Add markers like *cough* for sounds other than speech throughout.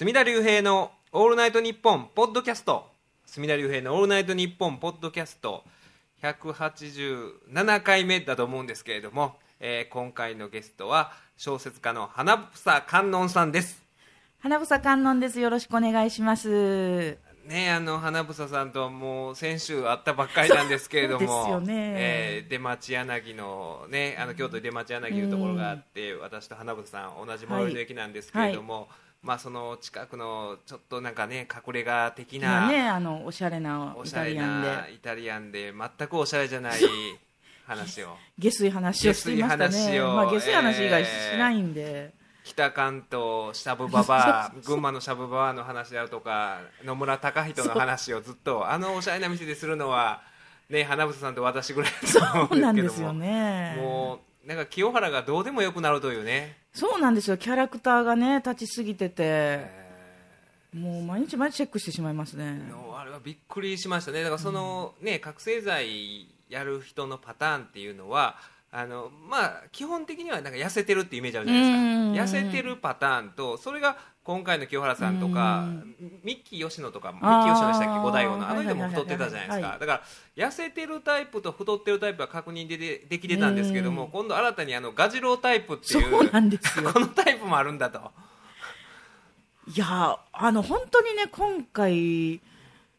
隅田隆平の「オールナイトニッポン」ポッドキャスト。隅田隆平の「オールナイトニッポン」ポッドキャスト。187回目だと思うんですけれども、えー今回のゲストは小説家の花房観音さんです。花房観音です。よろしくお願いします。ねあの花房さんとはもう先週会ったばっかりなんですけれどもですよね。えー出町柳のねあの京都出町柳のところがあって、私と花房さん同じ最寄りの駅なんですけれども、まあその近くのちょっとなんかね隠れ家的な、今ね、あの、おしゃれなイタリアンで、なイタリアンで全くおしゃれじゃない話を下水話をしていましたね。下水話をまあ、下水話以外しえーないんで。北関東シャブババア群馬のシャブババアの話であるとか野村隆人の話をずっとあのおしゃれな店でするのはね花房さんと私ぐらいだと思そうなんうんでですすよけどもね。もうなんか清原がどうでもよくなるというね、そうなんですよ。キャラクターがね、立ちすぎてて、えもう毎日毎日チェックしてしまいますね。あれはびっくりしましたね。だからその、ね覚醒剤やる人のパターンっていうのはあのまあ基本的にはなんか痩せてるってイメージあるじゃないですか。うん。痩せてるパターンとそれが今回の清原さんとかミッキー吉野とかミッキあーー吉野でしたっけ？五代王のあの人も太ってたじゃないですか。だから痩せてるタイプと太ってるタイプは確認ででできてたんですけどもうん。今度新たにあのガジロウタイプっていそううなんですよ。*laughs* このタイプもあるんだと。いやあの本当にね今回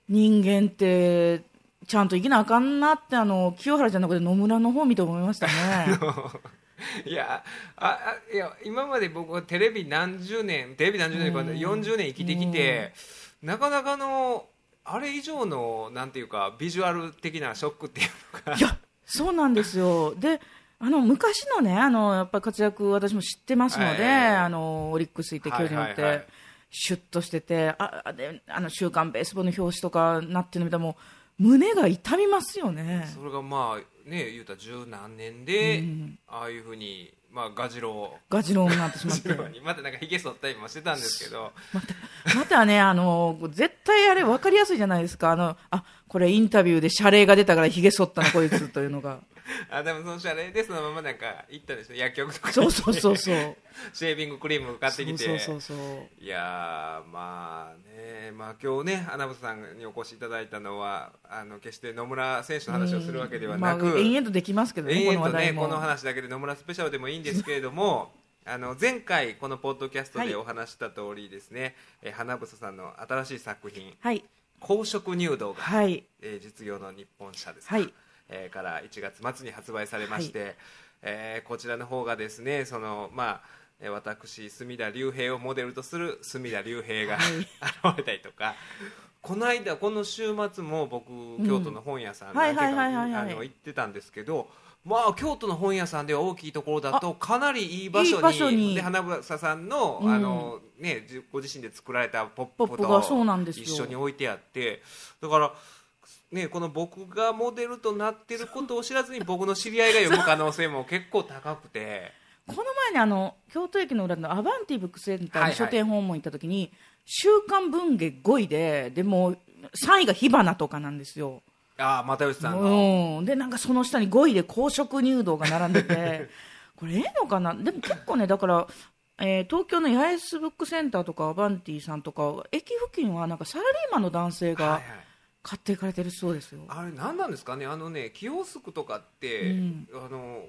人間ってちゃんと生きなあかんなってあの清原じゃなくて野村の方見て思いましたね。*laughs* いやああいや今まで僕はテレビ何十年テレビ何十年かうん。40年生きてきてなかなかのあれ以上のなんていうかビジュアル的なショックっていうのがいやそうなんですよ。であの昔のねあのやっぱり活躍私も知ってますので、はい。あのオリックス行って巨人行って、はいはいはい。シュッとしててああであの週刊ベースボールの表紙とかなってるの見たらもう胸が痛みますよねそれがまあね言うたら十何年で、うんああいうふうに、まあ、ガジロウガジロウになってしまって *laughs* またなんかひげ剃ったりもしてたんですけどまたね、あの、絶対あれ分かりやすいじゃないですか。あの、あ、これインタビューで謝礼が出たから髭剃ったのこいつというのが。あでもその謝礼でそのままなんか行ったんですよ薬局とかそうそうそうそう。シェービングクリーム買ってきてそうそうそう。いやーまあね、まあ、今日ね、花房さんにお越しいただいたのは、あの決して野村選手の話をするわけではなく、まあ、延々とできますけどね、こ延々とね。この話だけで野村スペシャルでもいいんですけれども、*laughs* あの前回、このポッドキャストでお話した通りですね、えー花房さんの新しい作品、はい。公職入道が、はい。えー実業の日本社ですか、はい。えーから1月末に発売されまして、えーこちらの方がですねそのまあえー私隅田隆平をモデルとする隅田隆平が、現れたりとかこの間この週末も僕京都の本屋さんはい何軒かはいはいはい。はいあの行ってたんですけどまあ京都の本屋さんでは大きいところだとかなりいい場所にで花房さんの,、うん。あのね、じご自身で作られたポップポップがそうなんとですよ。一緒に置いてあってだからね、この僕がモデルとなってることを知らずに僕の知り合いが読む可能性も結構高くて。この前にあの、京都駅の裏のアバンティブックセンターはいはい。に書店訪問行った時に、週刊文芸5位で、でも、3位が火花とかなんですよ。ああ又吉さんの、うん、でなんかその下に5位で公職入道が並んでて。*laughs* これええのかな？でも結構ねだから、えー東京の八重洲ブックセンターとかアバンティさんとか駅付近はなんかサラリーマンの男性がはいはい買っていかれてるそうですよ、あれ何なんですかね？あのねキオスクとかって、うん。あの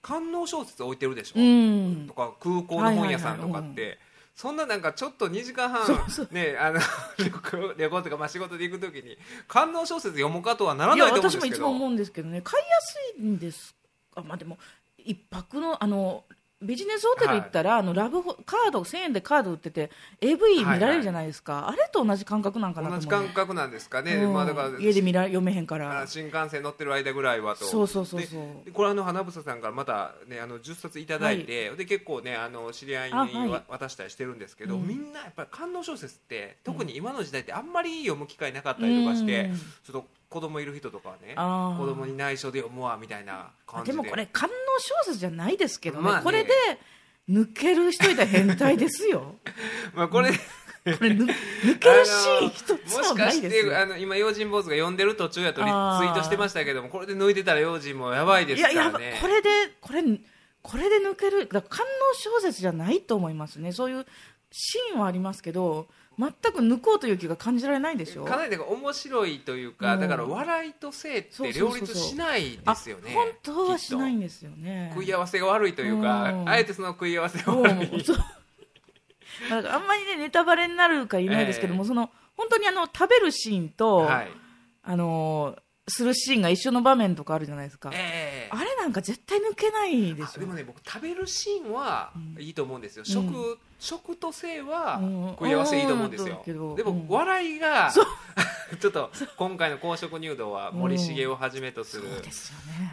官能小説置いてるでしょ、うん。とか空港の本屋さんとかって、そんななんかちょっと2時間半ねあの *laughs* 旅行旅行とかまあ仕事で行くときに官能小説読むかとはならないと思うんですけど。私もいつも思うんですけどね。買いやすいんです。あまあでも一泊のあのビジネスホテル行ったら、あのラブホカード1000円でカード売ってて AV 見られるじゃないですか、あれと同じ感覚なんかなと思う同じ感覚なんですかね、うん。まあ、だから家で見ら読めへんから。あ新幹線乗ってる間ぐらいはと。そうそうそうそう。これあの花房さんからまた、ね、あの10冊いただいて、で結構ねあの知り合いに渡したりしてるんですけど、うん。みんなやっぱり官能小説って特に今の時代ってあんまり読む機会なかったりとかして、うん。ちょっと子供いる人とかはね子供に内緒で読むわみたいな感じで。でもこれ官能小説じゃないですけどね,、まあね。これで抜ける人いたら変態ですよ。*laughs* まあこれ、これ抜抜けるシーン一つもないですよ。てあの今用心坊主が読んでる途中やとリツイあーートしてましたけどもこれで抜いてたら用心もやばいですいやからね。いやこれでこれこれで抜けるだから官能小説じゃないと思いますね。そういうシーンはありますけど全く抜こうという気が感じられないでしょ？かなり面白いというか、うん。だから笑いと性って両立しないですよね。あ本当はしないんですよね。と。食い合わせが悪いというか、うん。あえてその食い合わせが悪い。そう。*laughs* だからあんまりねネタバレになるか言えないですけども、ええ。その本当にあの食べるシーンと、はい。あのするシーンが一緒の場面とかあるじゃないですか、ええあれなんか絶対抜けないでしょあでもね僕食べるシーンはいいと思うんですよ、ん。食食と性はうん。食い合わせいいと思うんですよ。うん。でもうん。笑いが、そう。*laughs* ちょっと今回の公職入道は森重をはじめとする、そう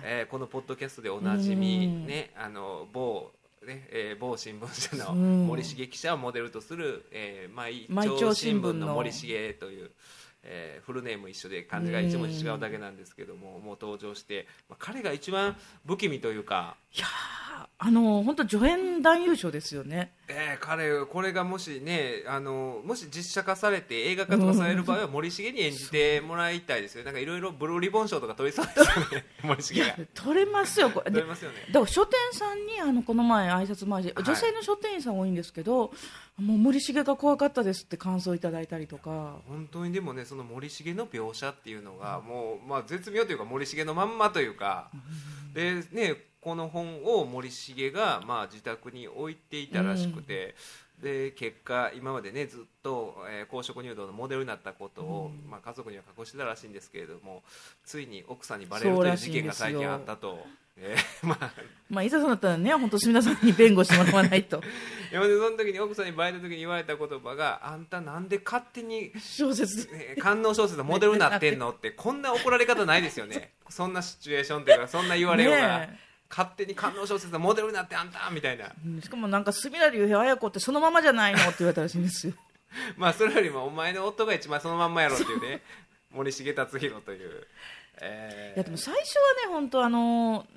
えーこのポッドキャストでおなじみ、うん。ね、あの某ねえー某新聞社のうん。森重記者をモデルとする、えー毎毎朝朝新聞の森重という、えーフルネーム一緒で漢字が一文字違うだけなんですけども、もう登場して、まあ、彼が一番不気味というか、いやーあの本当助演男優賞ですよね。えー彼これがもしねあのもし実写化されて映画化とかされる場合は森重に演じてもらいたいですよ。なんかいろいろブルーリボン賞とか取りそうですよね *laughs* 森重が。取れますよ。これで取れますよね。だから書店さんにあのこの前挨拶回りはい。女性の書店員さん多いんですけど、もう森重が怖かったですって感想いただいたりとか。本当にでもねその森重の描写っていうのがもう、まあ、絶妙というか森重のまんまというか、でねこの本を森重が、まあ、自宅に置いていたらしくて、で結果今までねずっと、えー公職入道のモデルになったことを、まあ、家族には隠してたらしいんですけれどもついに奥さんにバレるという事件が最近あったと。えー *laughs* まあ。まあいざそうなったらね本当皆さんに弁護してもらわないと。*laughs* いやでその時に奥さんにバレた時に言われた言葉が「あんたなんで勝手に小説。ね官能小説のモデルになってんのってこんな怒られ方ないですよね。*laughs* そんなシチュエーションというかそんな言われようが、ね勝手に官能小説のモデルになってあんたみたいな。うんしかもなんか隅田竜平綾子ってそのままじゃないのって言われたらしいんですよ。*laughs* まあそれよりもお前の夫が一番そのまんまやろっていうね。*laughs* 森重達弘という、えー。いやでも最初はね本当あの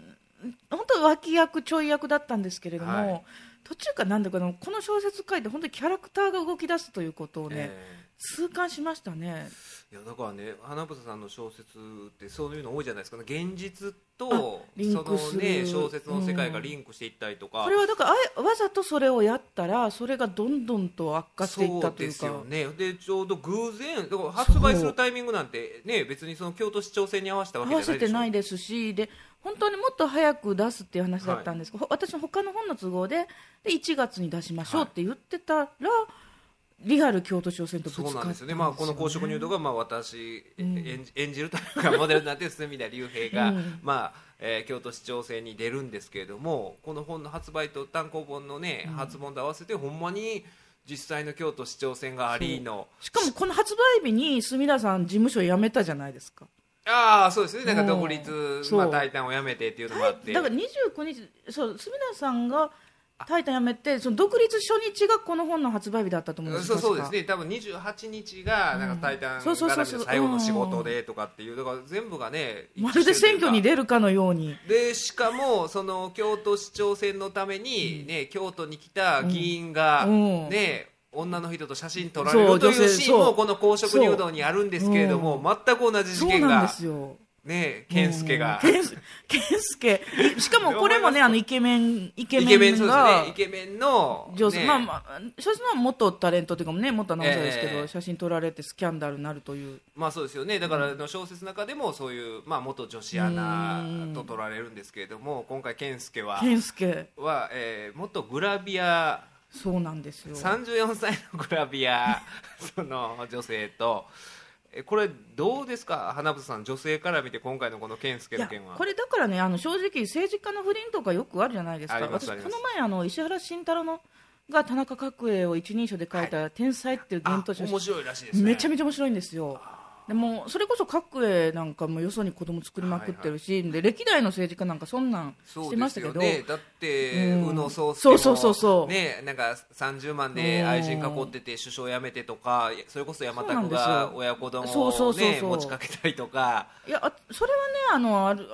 本当脇役ちょい役だったんですけれども、はい。途中からなんだかのこの小説書いて本当にキャラクターが動き出すということをね、え痛感しましたね。ーいやだからね花房さんの小説ってそういうの多いじゃないですか、ね、現実とその、ね、小説の世界がリンクしていったりとか、これはだからわざとそれをやったらそれがどんどんと悪化していったというか。そうですよね。でちょうど偶然だから発売するタイミングなんてね別にその京都市長選に合わせたわけじ合わゃないでしょ。せてないですしで本当にもっと早く出すっていう話だったんですけど、ほ私の他の本の都合でで1月に出しましょうって言ってたら、リアル京都市長選とぶつかそうなんですよね、まあ、この公職入道が、まあ、私、うん。演じ演じるというかモデルになってる隅田竜平が、うん。まあえー京都市長選に出るんですけれどもこの本の発売と単行本の、ね発本と合わせてほんまに実際の京都市長選がありの。しかもこの発売日に隅田さん事務所辞めたじゃないですか。ああそうですね。なんか独立まあ、タイタンをやめてっていうのもあって。だから29日そう隅田さんが「タイタン」辞めてその独立初日がこの本の発売日だったと思うんですそうそうですね。多分28日がなんかタイタン絡みの最後の仕事でとかっていうだから全部がねまるで選挙に出出るかのように。でしかもその京都市長選のために、ね京都に来た議員が、うん。ね女の人と写真撮られるというシーンもこの公職入道にあるんですけれども、全く同じ事件そうなんでがすよね健介が、うん。健健介しかもこれもねあのイケメンイケイケメンそうですね。イケメンの、上手、ね。まあまあ所詮は元タレントというかね元アナウンサーですけど、ええ。写真撮られてスキャンダルになるという。まあそうですよね。だからあの小説の中でもそういう、まあ、元女子アナうんと取られるんですけれども今回健介は健介は、えー元グラビアそうなんですよ。34歳のグラビア *laughs* その女性とえこれどうですか？花房さん女性から見て今回のこの健介の件は。これだからねあの正直政治家の不倫とかよくあるじゃないですあか私この前あの石原慎太郎のが田中角栄を一人称で書いた「天才」っていうあ幻冬書面白いらしいですね。めちゃめちゃ面白いんですよでもそれこそ角栄なんかもよそに子供作りまくってるし、で歴代の政治家なんかそんなんしてましたけど、ね、だって、うん。宇野宗介もそうそうそうね、なんか30万で愛人囲ってて首相辞めてとかそれこそ山田君が親子丼そうそを、うそうそう。ね持ちかけたりとか。いやあそれはねあのある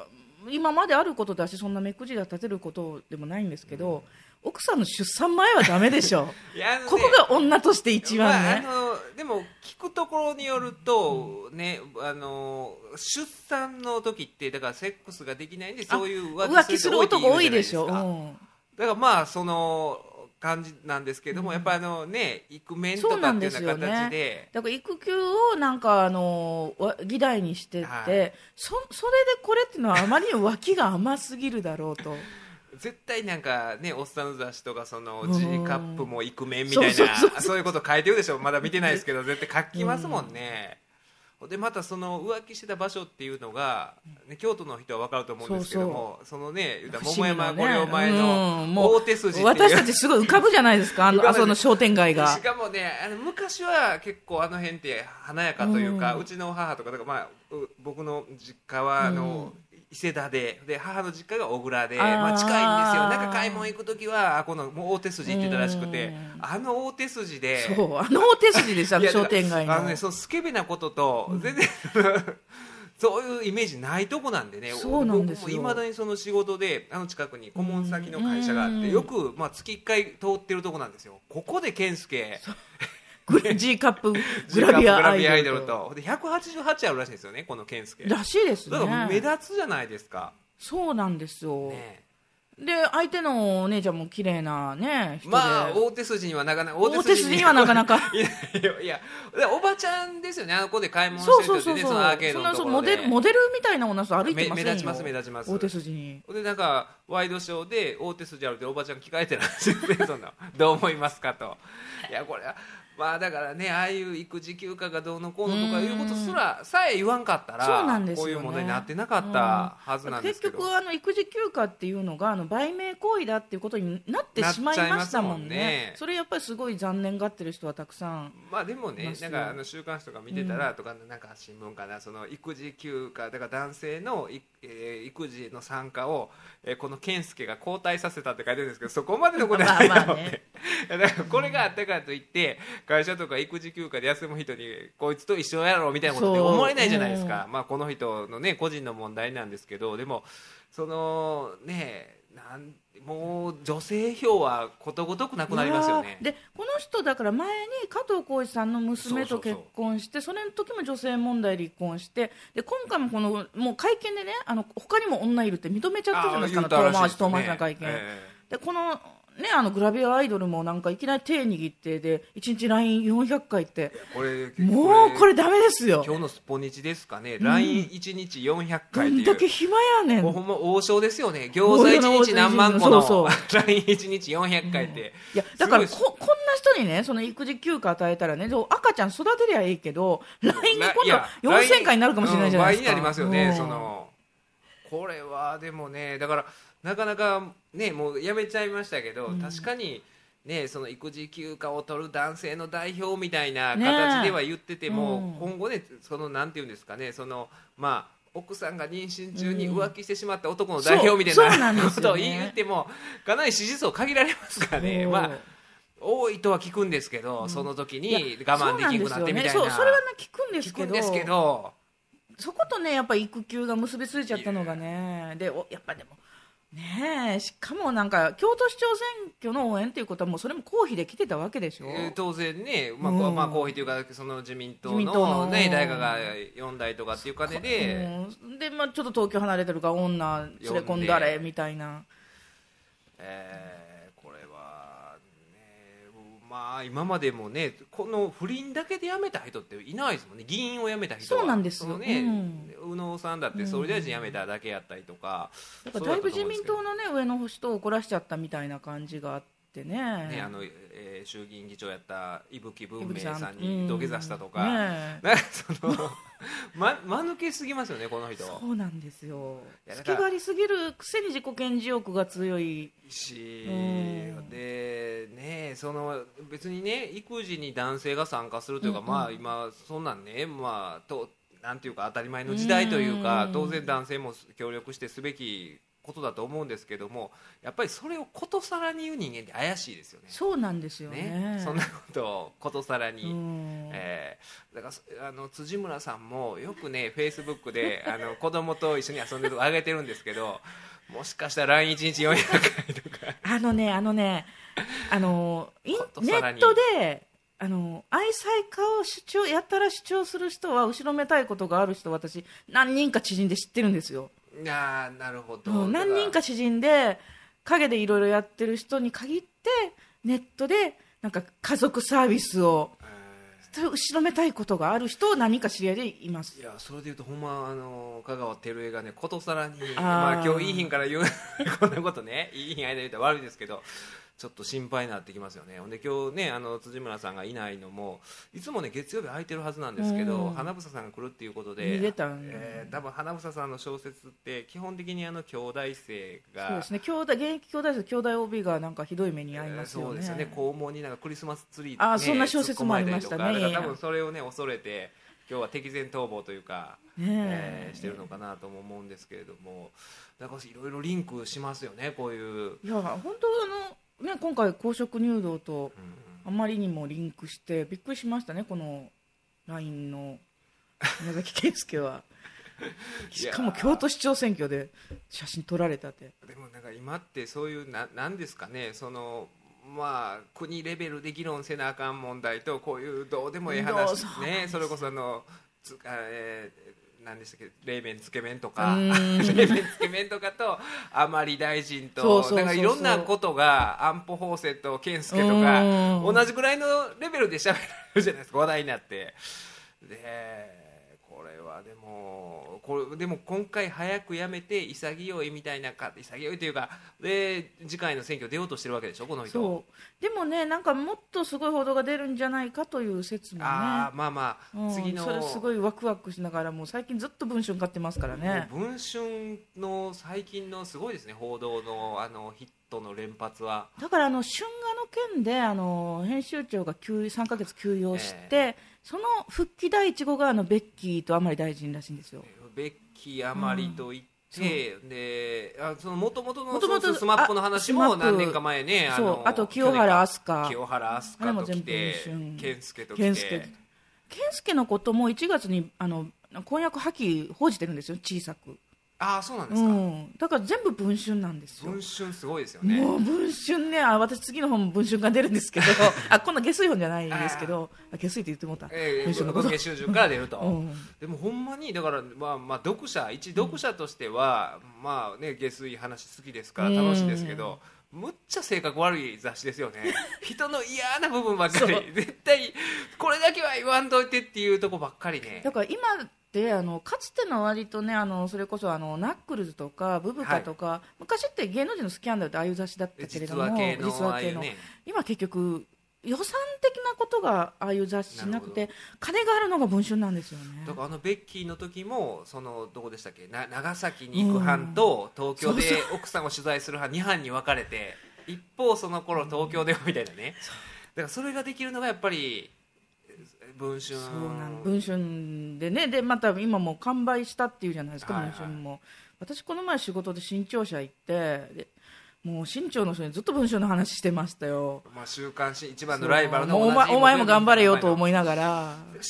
今まであることだしそんな目くじら立てることでもないんですけど、奥さんの出産前はダメでしょ。*laughs* ねここが女として一番ね、まあ、あのでも聞くところによると、ねあの出産の時ってだからセックスができないんでそういう浮気する男多いでしょ、うん。だからまあその感じなんですけども、やっぱあのねイクメンとかっていうよような形で。ね。だから育休をなんかあのわ議題にしてって、はい。そそれでこれっていうのはあまりに脇が甘すぎるだろうと絶対なんかねおっさんの雑誌とかそのうん G カップもイクメンみたいなそういうこと書いてるでしょまだ見てないですけど絶対書きますもんね、でまたその浮気してた場所っていうのが、ね、京都の人は分かると思うんですけどもそのね桃山御陵前うんの大手筋っていう。私たちすごい浮かぶじゃないですかあのあその商店街が。しかもねあの昔は結構あの辺って華やかというか、ううんちの母とかだから、まあ、う僕の実家はあの、伊勢田で。で母の実家が小倉で。まあ、近いんですよ。なんか買い物行く時はあこのもう大手筋行ってたらしくて。うん。あの大手筋で。そう。あの大手筋ですあのいや商店街の。あのねそのスケベなことと全然、*laughs* そういうイメージないとこなんでね。そうなんですよ。いまだにその仕事であの近くに顧問先の会社があっうん。てよく、まあ、月1回通ってるとこなんですよ。ここで健介 *laughs* G カップグラビアアイドルと。と。で188あるらしいんですよねこの健介らしいですだから目ね立つじゃないですか、そうなんですよ、ねで相手のお姉ちゃんも綺麗なね人で、まあ大手筋にはなかなか大手筋にはなかなか。*laughs* いやいやいやでおばちゃんですよね。あの子で買い物してそうそうそうる人でねそのアーケードのとそころモデルモデルみたいな女の人歩いてませんよ。目目立ちます目立ちます。大手筋に。でなんかワイドショーで大手筋あるっておばちゃん聞かれてるんですよねそんな。どう思いますかと。いやこれはまあだからねああいう育児休暇がどうのこうのとかいうことすらさえ言わんかったらそうなんですよね。こういう問題になってなかったはずなんですけど、結局あの育児休暇っていうのがあの売名行為だっていうことになってしまいましたもんね。ね。それやっぱりすごい残念がってる人はたくさん。まあでもねなんかあの週刊誌とか見てたらとか、なんか新聞かなその育児休暇だから男性のい、えー育児の参加を、えーこの健介が交代させたって書いてるんですけどそこまでのことはないだろうって、*laughs* だからこれがあったからといって会社とか育児休暇で休む人にこいつと一緒やろうみたいなことって思えないじゃないですか、まあ、この人のね個人の問題なんですけどでもそのねなんもう女性票はことごとくなくなりますよね。でこの人だから前に加藤浩次さんの娘と結婚してそれの時も女性問題離婚してで今回もこのもう会見でねあの他にも女いるって認めちゃったじゃないですか遠回し遠回しな会見、え。でこのねあのグラビアアイドルもなんかいきなり手握ってで1日 LINE400 回って。えこれもうこれダメですよ。今日のスポニチですかね、LINE1 日400ど回っていう。んだけ暇やねん。もうほんま王将ですよね。餃子1日何万個の。そう LINE1 *laughs* 日400回って、いやだからすここんな人にねその育児休暇与えたらねで赤ちゃん育てりゃいいけど LINE でい今や度4000回になるかもしれないじゃないですか、うん倍になりますよね、うん。その。これはでもねだからなかなかねもうやめちゃいましたけど、確かにねその育児休暇を取る男性の代表みたいな形では言ってても、今後ねそのなんていうんですかねそのまあ奥さんが妊娠中に浮気してしまった男の代表みたいそうそうなんことを言ってもかなり支持層限られますからね、まあ、多いとは聞くんですけど、その時に我慢できなくなってみたいな。ねそれはね聞くんです聞けどくんですけどそことねやっぱ育休が結びついちゃったのがねでおやっぱでもねえしかもなんか京都市長選挙の応援っていうことはもうそれも公費で来てたわけでしょ、えー当然ね、まあうんまあ、公費というかその自民党の自民党のね、大学が4台とかっていう金で、うん。で、まあ、ちょっと東京離れてるから女連れ込んだれみたいな。えーまあ今までもねこの不倫だけで辞めた人っていないですもんね。議員を辞めた人は。そうなんですよ。のねうん。宇野さんだって総理大臣辞めただけやったりとか、だからだいぶ自民党の、ね、上の人を怒らしちゃったみたいな感じがあってね。ねあのえー衆議院議長やった伊吹文明さん。に土下座したとか、うん。ね *laughs* その *laughs* ま間抜けすぎますよねこの人。そうなんですよ。隙がありすぎるくせに自己顕示欲が強い。し、うん。でねその別にね育児に男性が参加するというか、うんうん。まあ今そんなんねまあとなんていうか当たり前の時代というか、うん。当然男性も協力してすべきことだと思うんですけどもやっぱりそれをことさらに言う人間って怪しいですよね。そうなんですよね。ね？そんなことをことさらに、うん。えーだからそあの辻村さんもよくねフェイスブックであの子供と一緒に遊んでるとこ上げてるんですけどもしかしたら LINE1 日400回とか。あのねあのねあのインネットであの愛妻家を主張やったら主張する人は後ろめたいことがある人私何人か知人で知ってるんですよ、いやーなるほど、うん何人か知人で陰でいろいろやってる人に限ってネットでなんか家族サービスをえ後ろめたいことがある人を何人か知り合いでいます。ーいやそれでいうとほんまあの香川照江がねことさらにまあ今日いい品から言う *laughs* こんなことねいい品間で言ったら悪いですけどちょっと心配になってきますよね。ほんで今日ねあの辻村さんがいないのもいつもね月曜日空いてるはずなんですけど、うん。花房さんが来るっていうことで見れたんえー多分花房さんの小説って基本的にあの兄弟生がそうですね。兄弟現役兄弟生兄弟 OB がなんかひどい目に遭いますよね,、そうですよね。肛門になんかクリスマスツリー、ね、あーそんな小説もありましたね。多分それをね恐れて今日は敵前逃亡というか、ねえ。えーしてるのかなとも思うんですけれどもだからいろいろリンクしますよねこういう、いや本当あのね今回公職入道とうん。あまりにもリンクしてびっくりしましたねこの LINE の宮崎圭介は。*laughs* しかも京都市長選挙で写真撮られたって。でもなんか今ってそういうななんですかねそのまあ国レベルで議論せなあかん問題とこういうどうでもいいどう話ねそれこそあのつあえー何でしたっけ？冷麺つけ麺とか。う *laughs* 冷麺つけ麺とかと甘利大臣となんかいろんなことが安保法制と健介とうかん。同じぐらいのレベルで喋られるじゃないですか話題になって。でこれはでもこれでも今回早くやめて潔いみたいなか潔いというかで次回の選挙出ようとしてるわけでしょ？この人。そう。でもねなんかもっとすごい報道が出るんじゃないかという説もね。ああまあまあ、うん次のそれすごいワクワクしながらもう最近ずっと文春買ってますからね。文春の最近のすごいですね報道のあのヒットの連発は。だからあの春画の件であの編集長が休3ヶ月休養して、え。その復帰第一号があのベッキーと甘利大臣らしいんですよベッキー甘利と言って、であその元々の元々スマップの話あも何年か前ねあのあと清原飛鳥清原飛鳥と来て健介と来て。健介。のことも1月にあの婚約破棄報じてるんですよ小さく、ああそうなんですか、うん、だから全部文春なんですよ。文春すごいですよね。もう文春ね。あ私次の本も文春が出るんですけど。*laughs* あ今度下水本じゃないんですけど。あ下水って言ってもうた、ええ文春のこと。文芸集中から出ると、うん。でもほんまにだから、まあまあ、読者一読者としては、まあね下水話好きですから楽しいですけど、むっちゃ性格悪い雑誌ですよね。*laughs* 人の嫌な部分ばっかり。絶対これだけは言わんといてっていうとこばっかりね。だから今ってあのかつての割とねあのそれこそあのナックルズとかブブカとか、昔って芸能人のスキャンダルってああいう雑誌だったけれども実話系のね。今結局予算的なことがああいう雑誌なくなて金があるのが文春なんですよね。だからあのベッキーの時もそのどこでしたっけ？な長崎に行く班と東京で奥さんを取材する班2班に分かれて一方その頃東京ではみたいなね。だからそれができるのがやっぱり文春。そうなん文春でね。でまた今もう完売したっていうじゃないですか、文春も。私この前仕事で新潮社行ってでもう新潮の人にずっと文春の話してましたよ。まあ、週刊誌一番のライバルのお前お前も頑張れよとい思いながら。新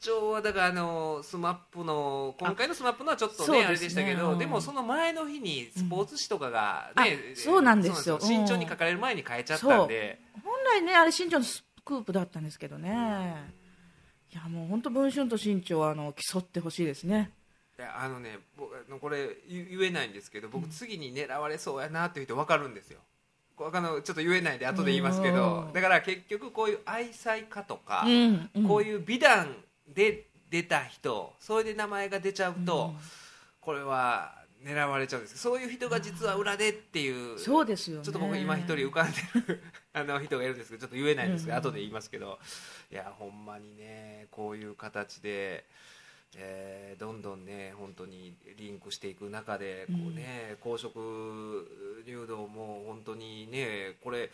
潮はだからあのスマップの今回のスマップのはちょっとねあれでしたけど、うん。でもその前の日にスポーツ紙とかがうん。ね、あそうなんですよ。うんそうなん新潮に書かれる前に変えちゃったんで。本来ねあれ新潮のスクープだったんですけどね。いやもう本当文春と新潮はあの競ってほしいですねあのね僕あのこれ言言えないんですけど僕次に狙われそうやなっていう人分かるんですよ。こあのちょっと言えないんで後で言いますけどうんだから結局こういう愛妻家とか、うんうん。こういう美談で出た人それで名前が出ちゃうと、これは狙われちゃうんです。そういう人が実は裏でっていうそうですよね。ちょっと僕今一人浮かんでる *laughs* あの人がいるんですけどちょっと言えないんですけど、うん。後で言いますけど。いやほんまにねこういう形で、えーどんどんね本当にリンクしていく中でこうね、公職入道も本当にねこれ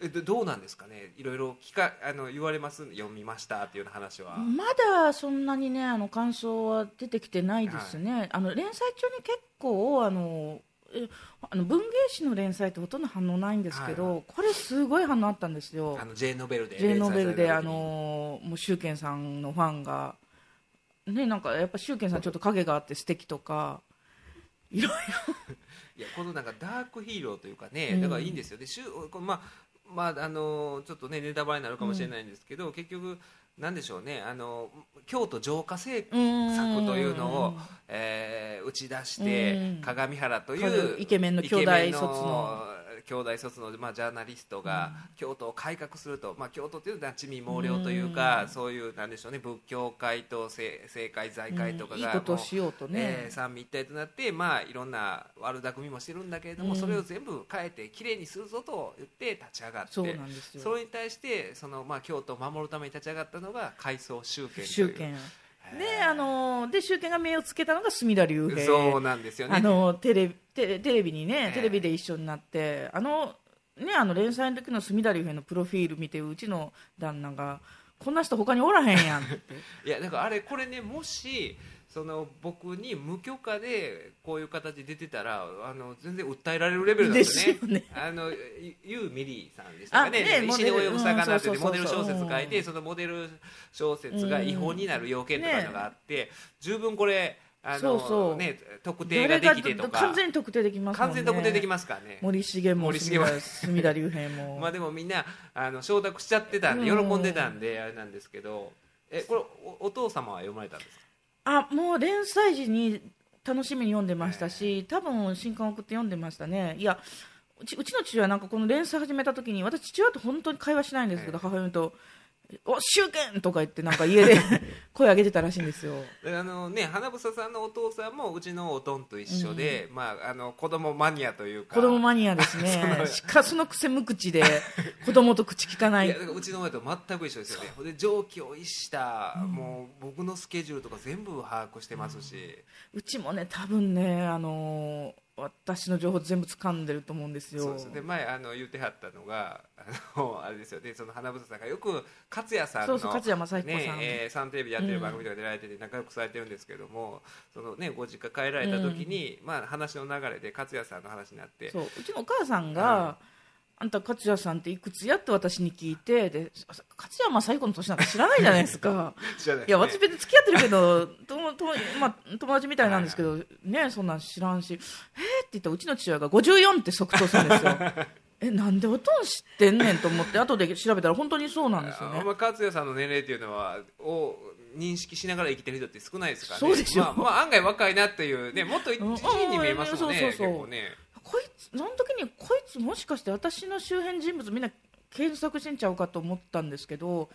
えどどうなんですかね？いろいろ聞かあの言われます？読みましたっていう話は、まだそんなにねあの感想は出てきてないですね、あの連載中に結構あのえあの文芸誌の連載ってほとんど反応ないんですけど、はいこれすごい反応あったんですよ。あの J ノベルで J ノベルであのもうシュウケンさんのファンがねなんかやっぱシュウケンさんちょっと影があって素敵とかいろいいやこのなんかダークヒーローというかね、うん。だからいいんですよでしゅこまあまああのちょっとねネタバレになるかもしれないんですけど、結局なんでしょうねあの京都浄化政ろ策というのを、えー打ち出して、うん。鏡原といかうイケメンの兄弟卒の京大卒の、まあ、ジャーナリストが京都を改革すると、まあ、京都というのは地味猛量というか、うん。そういうなんでしょうね仏教界と政政界財界とかがうん。いいことをもうしようとね。えー三位一体となって、まあ、いろんな悪巧みもしてるんだけれども、うん。それを全部変えてきれいにするぞと言って立ち上がってそうなんですよ。それに対してその、まあ、京都を守るために立ち上がったのが改装集権という集権えーであので集権が目をつけたのが隅田竜平。そうなんですよね。あのテレビテレテレビにね、ええ。テレビで一緒になってあのねあの連載の時の隅田竜平のプロフィール見てうちの旦那がこんな人他におらへんやんって。*laughs* いやだからあれこれねもしその僕に無許可でこういう形で出てたらあの全然訴えられるレベルなんですよね。ですよね。あのゆユーミリーさんでしたかね。あね石に及ぶ魚ってモデル小説書いてそのモデル小説が違法になる要件とかのがあって、十分これあのね特定ができてとか。完全に特定できますもん完ね全特定できますからね。森重も森重も隅田竜平も、まあでもみんなあの承諾しちゃってたんで喜うん。んでたんであれなんですけど。えこれおお父様は読まれたんですか？あもう連載時に楽しみに読んでましたし、多分新刊送って読んでましたね。いやうちうちの父親はなんかこの連載始めた時に私父親と本当に会話しないんですけど、え母親と「お集権!」とか言ってなんか家で *laughs* 声上げてたらしいんですよ。であのね花房さんのお父さんもうちのおとんと一緒で、まああの子供マニアというか。子供マニアです *laughs* そねの。しかそのくせ無口で子供と口聞かない。いうちの親と全く一緒ですよね。で常軌を逸した、もう僕のスケジュールとか全部把握してますし、うちもね多分ねあのー私の情報全部掴んでると思うんですよ。そうですで前あの言ってはったのがあのあれですよ。ねその花房さんがよく勝也さんのそうそう勝谷正彦さん。ねえーサンテレビでやってる番組とか出られてて仲良くされてるんですけども、そのねご実家帰られた時に、まあ話の流れで勝也さんの話になってそう。うちのお母さんが、あんた勝谷さんっていくつやって私に聞いてで勝谷正彦の年なんか知らないじゃないですか。*laughs* い。や私別に付き合ってるけど友 *laughs* 友,、まあ、友達みたいなんですけど、ねそんなん知らんしえー、って言ったらうちの父親が54って即答するんですよ。*laughs* えなんでおとん知ってんねんと思って後で調べたら本当にそうなんですよね。あんま勝也さんの年齢っていうのはを認識しながら生きてる人って少ないですからね。そうでしょ。まあ、まあ案外若いなっていうねもっと一うん。時に見えますもんね、うん。そうそうそう。結構ねこいつその時にこいつもしかして私の周辺人物みんな検索してんちゃうかと思ったんですけど。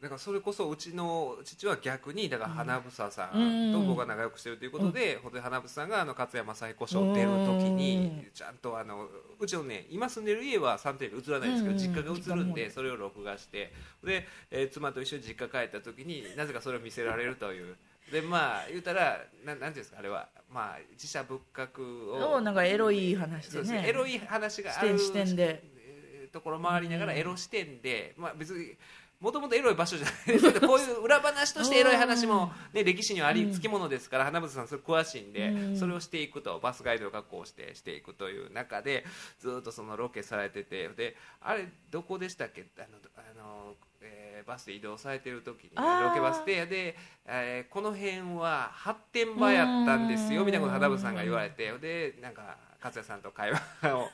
だからそれこそうちの父は逆にだから花房さうんんと僕が仲良くしてるということで、本当に花房さんがあの勝山正彦賞出る時にちゃんとあのうちのね今住んでる家は3テレビ映らないですけど、うん。実家が映るんでそれを録画して。で、えー妻と一緒に実家帰った時になぜかそれを見せられるという。でまあ言うたらななんていうんですかあれは。まあ自社仏閣を。をなんかエロい話でね。ね。エロい話があ視点る視点で。えーところ回りながらエロ視点で、まあ、別にもともとエロい場所じゃないですけど *laughs* こういう裏話としてエロい話も、ね、歴史にはありつきものですから花房さんそれ詳しいんで、うん。それをしていくとバスガイドを確保してしていくという中でずっとそのロケされててであれどこでしたっけ？あのあの、えーバスで移動されてる時にロケバスでで、えーこの辺は発展場やったんですよみたいなことを花房さんが言われてでなんか勝也さんと会話を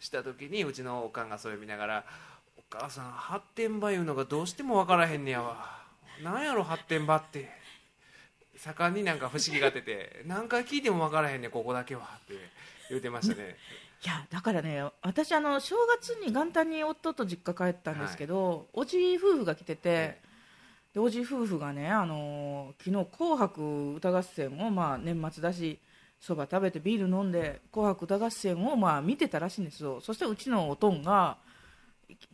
した時にうちのおかんがそれ見ながら「お母さん発展場いうのがどうしても分からへんねやわ。なんやろ発展場って」盛んになんか不思議が出て何回聞いても分からへんねんここだけはって言うてましたねいやだからね私あの正月に元旦に夫と実家帰ったんですけど、おじ夫婦が来てて、えでおじ夫婦がねあの昨日紅白歌合戦をまあ年末だしそば食べてビール飲んで紅白歌合戦をまあ見てたらしいんですよ。そしてうちのおとんが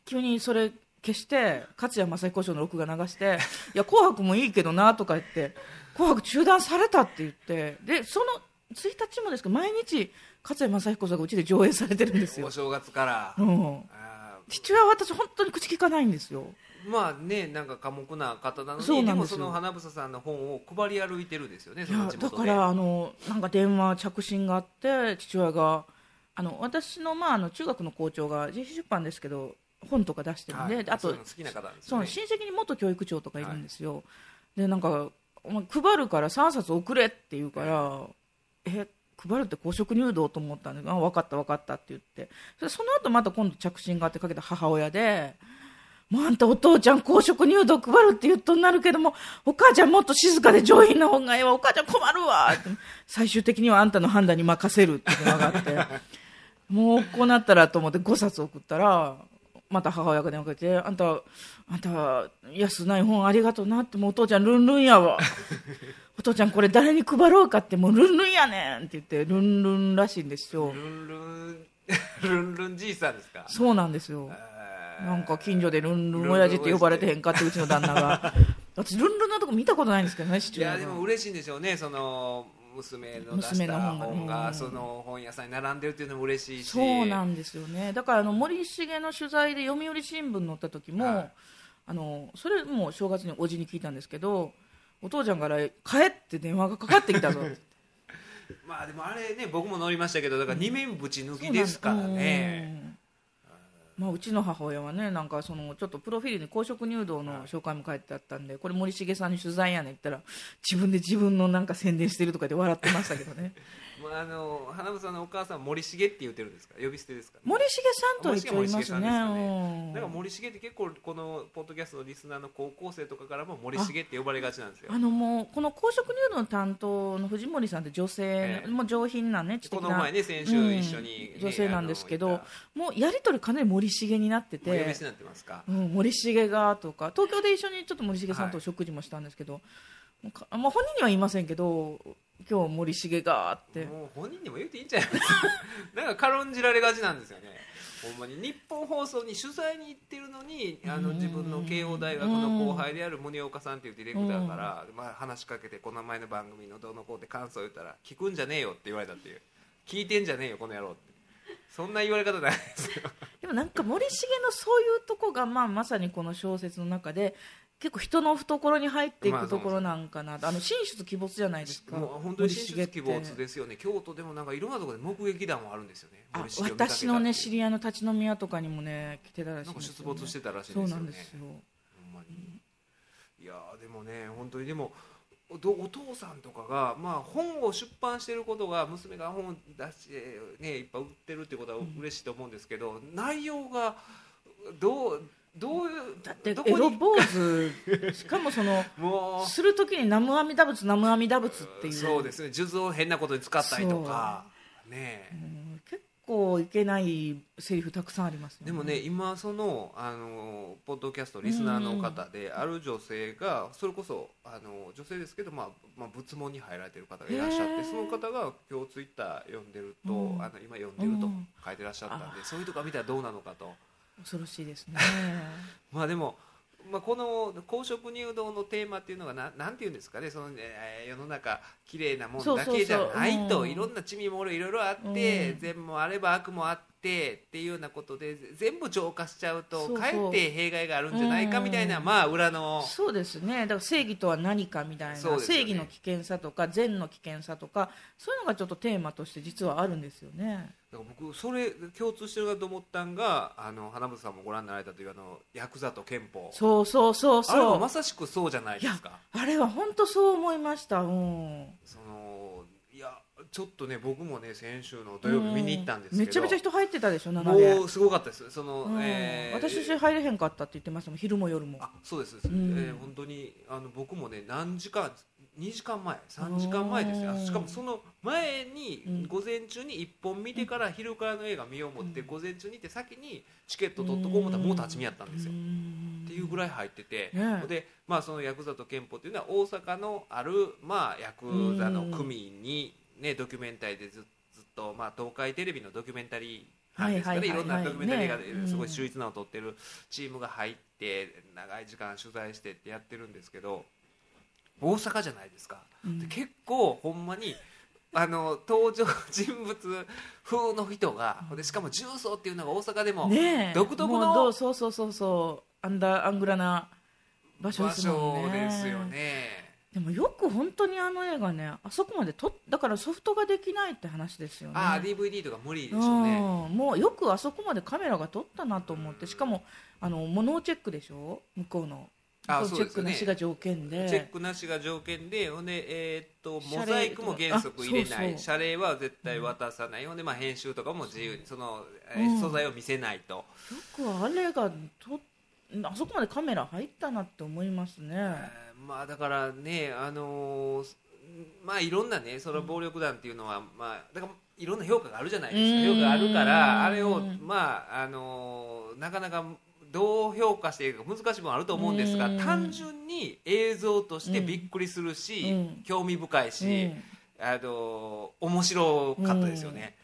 急にそれ消して勝谷正彦賞の録画流して「*laughs* いや紅白もいいけどな」とか言って「紅白中断された」って言ってでその1日もですけど毎日勝谷正彦さんがうちで上映されてるんですよ。お、正月から、うん、父親は私本当に口聞かないんですよ。まあねなんか寡黙な方なのそうなんですよ。にでもその花房さんの本を配り歩いてるんですよねだからあのなんか電話着信があって父親があの私の,、まあ、あの中学の校長が自費出版ですけど本とか出してるんで、はい。あとそういうの好きな方なんですそよね。の親戚に元教育長とかいるんですよ、でなんか配るから3冊送れって言うから、え配るって公職入道と思ったんであ分かった分かったって言って。その後また今度着信があってかけた母親でもうあんたお父ちゃん公職入道配るって言うとなるけどもお母ちゃんもっと静かで上品な方がええわお母ちゃん困るわって。最終的にはあんたの判断に任せるっていうのがあって。もうこうなったらと思って5冊送ったらまた母親が電話かけてあんたあんた安ない本ありがとうなってもうお父ちゃんルンルンやわ。*laughs* お父ちゃんこれ誰に配ろうかってもうルンルンやねん。って言ってルンルンらしいんですよ。ルンルン *laughs* ルンルンじいさんですか？そうなんですよ。えー。なんか近所でルンルン親父って呼ばれてへんかってうちの旦那が。*laughs* 私ルンルンのとこ見たことないんですけどね父いやでも嬉しいんでしょうねその娘の出した本がその本屋さんに並んでるっていうのも嬉しいし。そうなんですよね。だからあの森重の取材で読売新聞載った時も、はい。あのそれも正月におじに聞いたんですけどお父ちゃんから帰って電話がかかってきたぞ。*laughs* まあでもあれね僕も乗りましたけどだから二面ぶち抜きですからね。うんまあ、うちの母親はねなんかそのちょっとプロフィールに公職入道の紹介も書いてあったんでこれ森重さんに取材やねんって言ったら自分で自分のなんか宣伝してるとかで笑ってましたけどね。ま *laughs* ああの花房さんのお母さん森重って言ってるんですか？呼び捨てですか、森重さんとは一応いますね。森重さんですようん。だから森重って結構このポッドキャストのリスナーの高校生とかからも森重って呼ばれがちなんですよ。あのもうこの公職入道の担当の藤森さんって女性、ええ。もう上品なねこの前ね先週一緒にね、うん女性なんですけどもうやり取りかなり森重になってて。てになってますか？うん、森重がとか。東京で一緒にちょっと森重さんと食事もしたんですけど、もうかまあ、本人には言いませんけど今日森重がって。もう本人にも言っていいんじゃないです？か *laughs* なんか軽んじられがちなんですよね。ほんまに日本放送に取材に行ってるのにあのうん。自分の慶応大学の後輩である宗岡さんっていうディレクターから、まあ、話しかけてこの前の番組のどうのこうで感想言ったら聞くんじゃねえよって言われたっていう。聞いてんじゃねえよこの野郎って。そんな言われ方ないですよ。*laughs* でもなんか森重のそういうとこが、まあ、まさにこの小説の中で結構人の懐に入っていまあくところなんかな、あの進出鬼没じゃないですか。もう本当に進出鬼没ですよね。京都でもなんかいろんなところで目撃談もあるんですよね。あ私のね知り合いの立ち飲み屋とかにもね来てたらしいね、出没してたらしいんそですよね。うなんですよ。ほんいやーでもね本当にでもお父さんとかが、まあ、本を出版してることが娘が本を出して、ね、いっぱい売ってるってことは嬉しいと思うんですけど、内容がどうどういうだってエロ坊主 *laughs* しかもそのするときに南無阿弥陀仏南無阿弥陀仏っていう。そうですね。数珠を変なことに使ったりとか。ねうん結構いけないセリフたくさんありますよね。でもね今そのあのポッドキャストリスナーの方である女性がそれこそあの女性ですけど、まあまあ、仏門に入られてる方がいらっしゃってその方が今日ツイッター読んでると、うん。あの今読んでるとうん。書いてらっしゃったんで、そういうとこ見たらどうなのかと恐ろしいですね。*laughs* まあでも、まあ、この公職入道のテーマっていうのがななんていうんですかね。その、えー世の中綺麗なもんだけじゃないといろんな地味もいろいろあって、うん。善もあれば悪もあってっていうようなことで全部浄化しちゃうとかえって弊害があるんじゃないかみたいな、うん。まあ裏のそうですね。だから正義とは何かみたいな、ね。正義の危険さとか善の危険さとかそういうのがちょっとテーマとして実はあるんですよねだから僕それ共通してるなと思ったんがあの花房さんもご覧になられたというあのヤクザと憲法。そうそうそうあれそうはまさしくそうじゃないですか。あれは本当そう思いました。うん。そのいやちょっとね僕もね先週の土曜日見に行ったんですけど、めちゃめちゃ人入ってたでしょ7でもうすごかったです。その、うん。えー私入れへんかったって言ってましたもん昼も夜も。あそうですそうです、うん。えー本当にあの僕もね何時間2時間前3時間前ですよ。あしかもその前にうん。午前中に1本見てから昼からの映画見よう思って午前中に行って先にチケット取っとこう思ったらもう立ち見やったんですよ。っていうぐらい入ってて、で、まあ、そのヤクザと憲法というのは大阪のある、まあ、ヤクザの組員に、ね、ドキュメンタリーでずずっと、まあ、東海テレビのドキュメンタリーなんですかね、はいろんなドキュメンタリーがすごい秀逸なのを撮ってるチームが入って長い時間取材してってやってるんですけど大阪じゃないですか、うん。で結構ほんまにあの登場人物風の人がでしかも重曹っていうのが大阪でも独特のもうどうそうそうそうそうアンダーアングラな場所場ですもん所ねですよね。でもよく本当にあの映画ねあそこまでとだからソフトができないって話ですよね。ああ DVD とか無理でしうょうね。ん。もうよくあそこまでカメラが撮ったなと思ってしかもあのモノチェックでしょ？向こうのあ向こうチェックなしが条件で。チェックなしが条件で、ほんで、えーっと、モザイクも原則入れない、謝礼は絶対渡さない、ほんで、まあ、編集とかも自由に、その、えーうん。素材を見せないと。よくあれがとあそこまでカメラ入ったなって思いますね、えーまあ、だからね、あのーまあいろんなねその暴力団っていうのは、まあだからいろんな評価があるじゃないですか。評価があるからあれをまああのなかなかどう評価していくか難しい部分あると思うんですが単純に映像としてびっくりするし、興味深いし、あの面白かったですよね。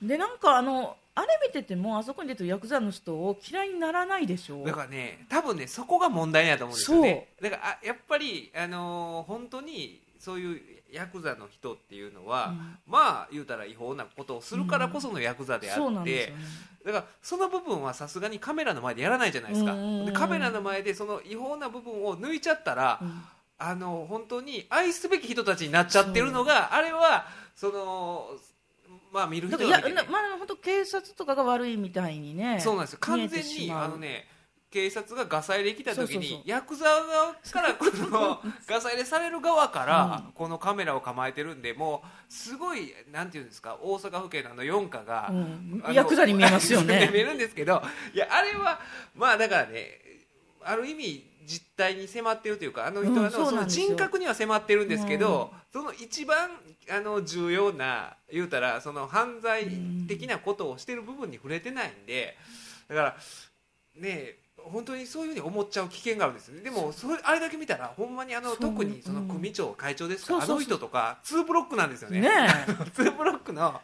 でなんかあのあれ見ててもあそこに出てるヤクザの人を嫌いにならないでしょ？だからね多分ねそこが問題だと思うんですよね。だからあやっぱりあのー、本当にそういうヤクザの人っていうのは、うん、まあ言うたら違法なことをするからこそのヤクザであって、うんね、だからその部分はさすがにカメラの前でやらないじゃないですか、でカメラの前でその違法な部分を抜いちゃったら、うん、あの本当に愛すべき人たちになっちゃってるのがあれはそのまあ見る人は見て、ね、まあ本当警察とかが悪いみたいにねそうなんですよ。完全にあのね警察がガサ入れ来た時にヤクザ側からこの *laughs* ガサ入れされる側からこのカメラを構えてるんでもうすごいなんていうんですか大阪府警のあの4課が、うん、ヤクザに見えますよね。*laughs* 見えるんですけどいやあれはまあだからねある意味実態に迫ってるというかあの人はの,、その人格には迫ってるんですけど、その一番あの重要な言うたらその犯罪的なことをしてる部分に触れてないんでだからね本当にそういうふうに思っちゃう危険があるんですね。でもそれあれだけ見たらほんまにあの特にその組長会長ですか？あの人とか2ブロックなんですよね。ね2 *laughs* ブロックの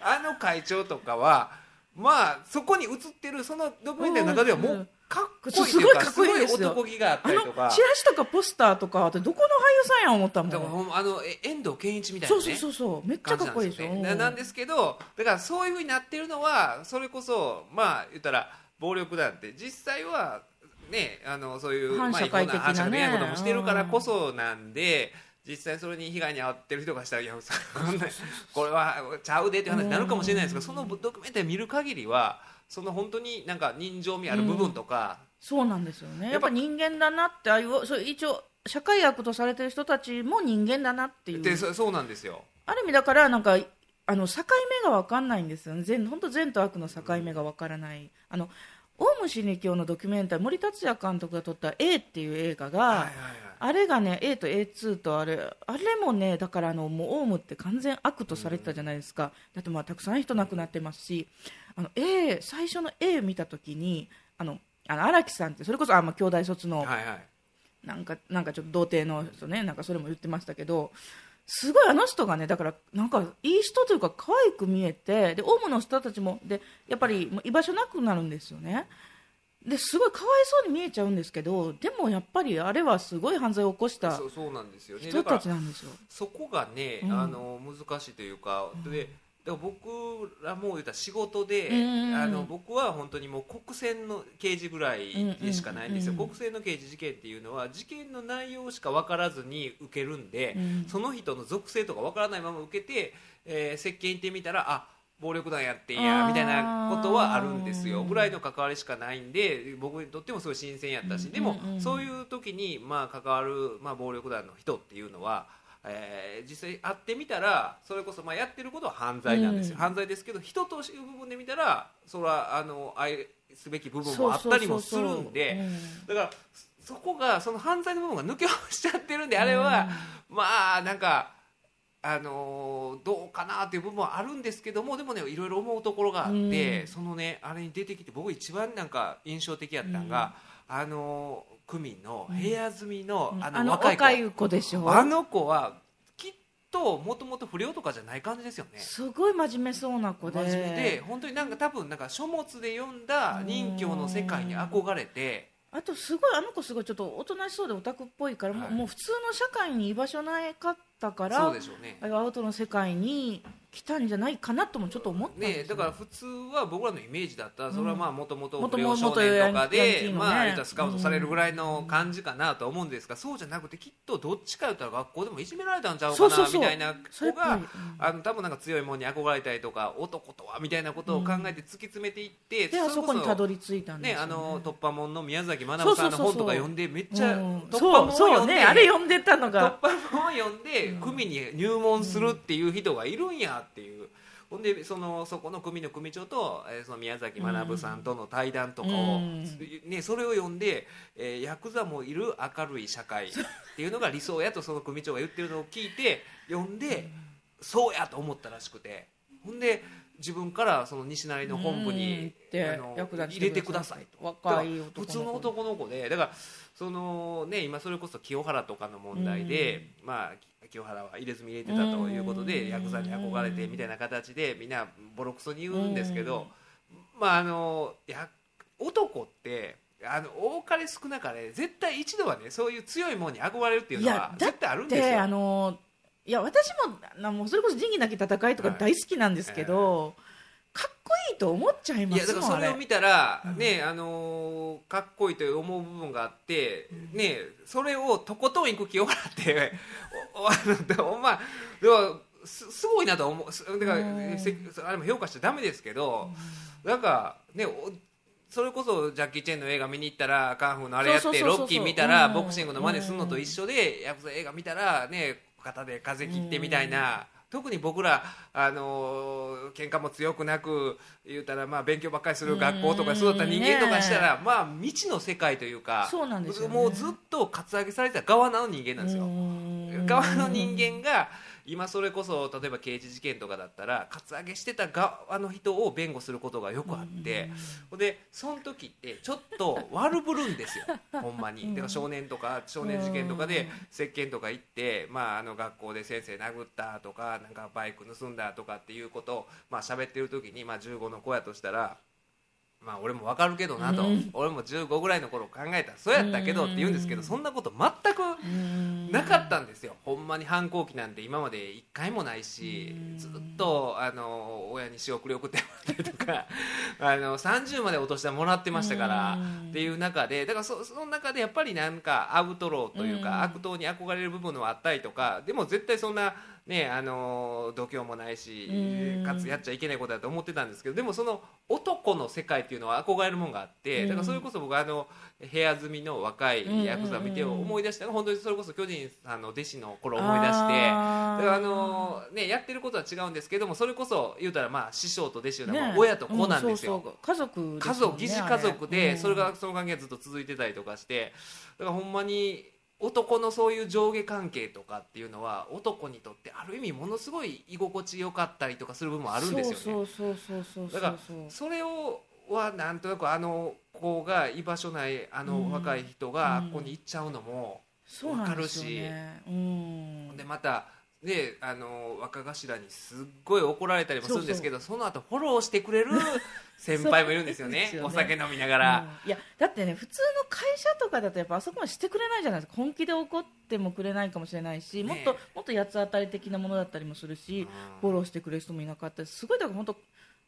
あの会長とかはまあそこに映ってるそのドキュメンタリーの中ではもうかっこいいすごいかっこいいですよ。男気があったりとか。チラシとかポスターとかってどこの俳優さんや思ったもん。あの遠藤健一みたいな、ね、そうそうそうめっちゃかっこいいですよなんですけどだからそういうふうになってるのはそれこそまあ言ったら暴力団って実際はねあのそういう反社会的な、反社会的なこともしてるからこそなんで、実際それに被害に遭ってる人がしたらいやこれはちゃうでっていう話になるかもしれないですけど、そのドキュメンタリー見る限りはその本当になんか人情味ある部分とか、そうなんですよね。やっぱ人間だなってああいうそう一応社会悪とされてる人たちも人間だなっていう。でそうなんですよ。ある意味だからなんかあの境目が分かんないんですよね。善本当善と悪の境目が分からない。あのオウム真理教のドキュメンタリー森達也監督が撮った「A」っていう映画が、はいはいはい、あれがね A と A2 とあれあれもねだからあのもうオウムって完全悪とされてたじゃないですか、だってまあたくさん人亡くなってますしあの A 最初の A 見た時にあのあの荒木さんってそれこそあ、まあ、兄弟卒の、はいはい、なんかなんかちょっと童貞の人ねなんかそれも言ってましたけどすごいあの人がねだからなんかいい人というか可愛く見えてでオウムの人たちもでやっぱり居場所なくなるんですよね。ですごいかわいそうに見えちゃうんですけどでもやっぱりあれはすごい犯罪を起こした人たちなんですよ。そこがね、うん、あの難しいというか、でだから僕らも言った仕事で、あの僕は本当にもう国選の刑事ぐらいでしかないんですよ、国選の刑事事件っていうのは事件の内容しか分からずに受けるんで、その人の属性とか分からないまま受けて、えー、接見行ってみたらあ暴力団やってんやみたいなことはあるんですよ。ぐらいの関わりしかないんで僕にとってもすごい新鮮やったし、でもそういう時にまあ関わる、まあ、暴力団の人っていうのは。えー、実際会ってみたらそれこそまあやってることは犯罪なんですよ、うん、犯罪ですけど人という部分で見たらそれはあの愛すべき部分もあったりもするんでだからそこがその犯罪の部分が抜け落ちちゃってるんであれは、うん、まあなんか。あのどうかなっていう部分はあるんですけどもでもねいろいろ思うところがあって、うん、そのねあれに出てきて僕一番なんか印象的やったのが、あの区民の部屋住みの、あの若い子。でしょ。あの子はきっともともと不良とかじゃない感じですよね。すごい真面目そうな子で。真面目で本当になんか多分なんか書物で読んだ任教の世界に憧れて。あとすごいあの子すごいちょっとおとなしそうでオタクっぽいから、はい、もう普通の社会に居場所ないかったからそうでしょうね。アウトの世界に来たんじゃないかなともちょっと思ったんです、ね、ねだから普通は僕らのイメージだったらそれはまあもともと不良少年とかで、まあスカウトされるぐらいの感じかなと思うんですが、そうじゃなくてきっとどっちか言ったら学校でもいじめられたんちゃうかなみたいな子があの多分なんか強いものに憧れたりとか男とはみたいなことを考えて突き詰めていって、であそこにたどり着いたんですね。あの突破門の宮崎学さんの本とか読んでめっちゃ突破門を読んで、あれ読んでたのが。突破門を読んで組に入門するっていう人がいるんやっていう。ほんでそのそこの組の組長と、えーその宮崎学さんとの対談とかを、うん。ね、それを読んで、えーヤクザもいる明るい社会っていうのが理想やとその組長が言ってるのを聞いて読んで、そうやと思ったらしくて。ほんで自分からその西成の本部うんにであの入れてくださいと。普通の男の子でだからそのね今それこそ清原とかの問題で、まあ清原は入れ墨入れてたということで、うん。ヤクザに憧れてみたいな形でみんなボロクソに言うんですけど、まああのや男ってあの多かれ少なかれ絶対一度はねそういう強いものに憧れるっていうのは絶対あるんですよ。であのいや私もなもうそれこそ仁義なき戦いとか大好きなんですけど、かっこいいと思っちゃいまいやだからそれを見たら、うん。ねあのーかっこいいと思う部分があって、ねそれをとことん行く気を払って *laughs* おおあのでもまあでもすすごいなと思う。すだから、あれも評価しちゃダメですけど、なんかねおそれこそジャッキー・チェンの映画見に行ったらカンフーのあれやってロッキー見たらうん。ボクシングの真似するのと一緒でヤクザ映画見たらね肩で風切ってみたいな特に僕らあのー喧嘩も強くなく言うたらまあ勉強ばっかりする学校とか育った人間とかしたらまあ未知の世界というかそうなんですよね。もうずっとカツアゲされてた側の人間なんですよ。うん。側の人間が今それこそ例えば刑事事件とかだったらカツアゲしてた側の人を弁護することがよくあってほんでその時ってちょっと悪ぶるんですよ。*laughs* ほんまに。だから少年とか少年事件とかで石鹸とか行って、まあ、あの学校で先生殴ったとかなんかバイク盗んだとかっていうことをまあ喋ってる時に、まあ、15の子やとしたら。まあ俺もわかるけどなと、うん。俺も15ぐらいの頃考えた。らそうやったけどって言うんですけどそんなこと全くうん。なかったんですよ、ほんまに反抗期なんて今まで一回もないしうん。ずっとあの親に仕送り送ってもらったりとか *laughs* あの30までお年玉もらってましたからうん。っていう中でだからそその中でやっぱりなんかアウトローといううん。か悪党に憧れる部分はあったりとかでも絶対そんな。ね、あの度胸もないしうん。かつやっちゃいけないことだと思ってたんですけどでもその男の世界っていうのは憧れるものがあってだからそれこそ僕はあの部屋住みの若いヤクザを見て思い出した。のが本当にそれこそ巨人さんの弟子の頃思い出してあー。だからあのねやってることは違うんですけどもそれこそ言うたらまあ師匠と弟子いうのはまあね親と子なんですよ。うんそうそう家族ね家族疑似家族でそれがその関係がずっと続いてたりとかしてだからほんまに男のそういう上下関係とかっていうのは男にとってある意味ものすごい居心地よかったりとかする部分もあるんですよね。そうそうそうそうそうだからそれをはなんとなくあの子が居場所ないあのうん。若い人があうんっこに行っちゃうのも、そうなんですよね。うんでまたねあの若頭にすっごい怒られたりもするんですけどその後フォローしてくれる *laughs* 先輩もいるんですよね。ね。お酒飲みながら。うん。いやだってね普通の会社とかだとやっぱあそこまでしてくれないじゃないですか。本気で怒ってもくれないかもしれないし、ねもっともっと八つ当たり的なものだったりもするし、フォローしてくれる人もいなかったしすごいだから本当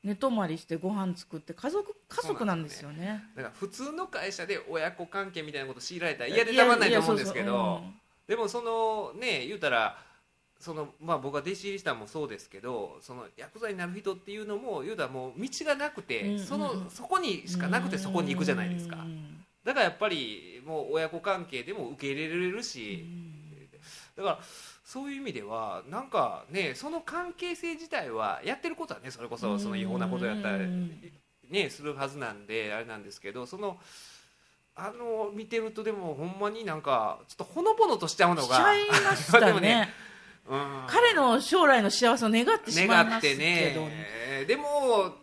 寝泊まりしてご飯作って家族家族なんですよね。だから普通の会社で親子関係みたいなこと強いられたら嫌でたまんないと思うんですけどでもそのね言うたらそのまあ僕が弟子入りしたのもそうですけどそのヤクザになる人っていうのも言うたらもう道がなくて、そのそこにしかなくてそこに行くじゃないですか、うんだからやっぱりもう親子関係でも受け入れられるし、だからそういう意味ではなんかねその関係性自体はやってることはねそれこそその違法なことやったらうんねするはずなんであれなんですけどそのあの見てるとでもほんまになんかちょっとほのぼのとしちゃうのが。しちゃいました *laughs* でもね彼の将来の幸せを願ってしまいますけどね。でも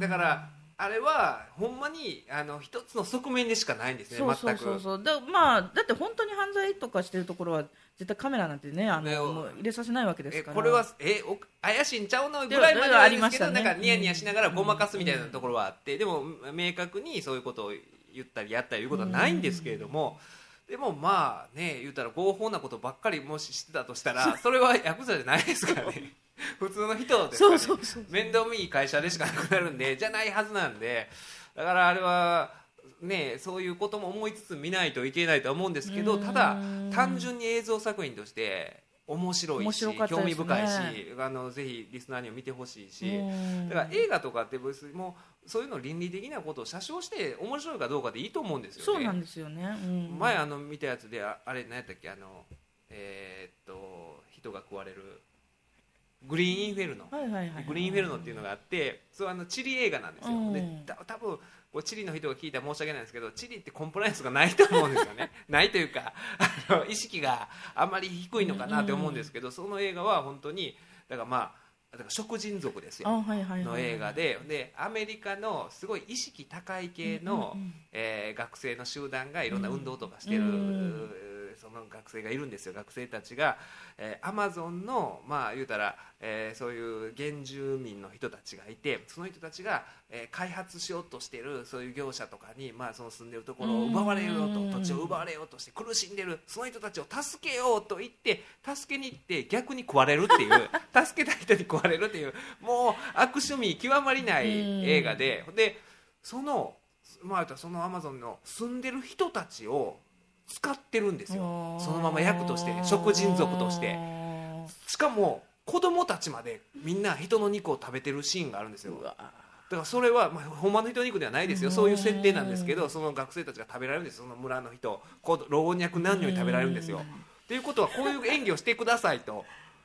だからあれはほんまにあの一つの側面でしかないんですねそうそう全くそう。そうだ,、まあ、だって本当に犯罪とかしてるところは絶対カメラなんてねあの入れさせないわけですから。えこれはえお怪しいんちゃうのぐらいまではありましたね。なんかニヤニヤしながらごまかすみたいなところはあって、でも明確にそういうことを言ったりやったりいうことはないんですけれども、でもまあね言うたら合法なことばっかりもししてたとしたらそれはヤクザじゃないですからね普通の人ですから、ね、そうそうそう面倒見いい会社でしかなくなるんでじゃないはずなんで。だからあれはねそういうことも思いつつ見ないといけないとは思うんですけどただ単純に映像作品として面白いし、ね。興味深いしあのぜひリスナーにも見てほしいし。うん。だから映画とかって別にもうそういうの倫理的なことを写真して面白いかどうかでいいと思うんですよね。そうなんですよね、うん。前あの見たやつでああれ何やったっけあのえーっと人が食われるグリーンインフェルノ、グリーンインフェルノっていうのがあってそうあのチリ映画なんですよ、うん。でた多分これチリの人が聞いたら申し訳ないんですけどチリってコンプライアンスがないと思うんですよね。*laughs* ないというかあの意識があんまり低いのかなって思うんですけど、その映画は本当にだからまあだから食人族ですよ。あはいはいはい。の映画で。でアメリカのすごい意識高い系の、うんうんうん。えー学生の集団がいろんな運動とかしてる、の学生がいるんですよ。学生たちが、えーアマゾンのまあ言うたら、えーそういう原住民の人たちがいてその人たちが、えー開発しようとしてるそういう業者とかに、まあ、その住んでるところを奪われようとうん土地を奪われようとして苦しんでるその人たちを助けようと言って助けに行って逆に食われるっていう *laughs* 助けた人に食われるっていうもう悪趣味極まりない映画で。でそのまあ言うたらそのアマゾンの住んでる人たちを使ってるんですよ。そのまま役として食人族として。しかも子供たちまでみんな人の肉を食べてるシーンがあるんですよ。だからそれは、まあ、ほんまの人の肉ではないですよ。そういう設定なんですけどその学生たちが食べられるんですその村の人子老若男女に食べられるんですよ。っていうことはこういう演技をしてくださいと。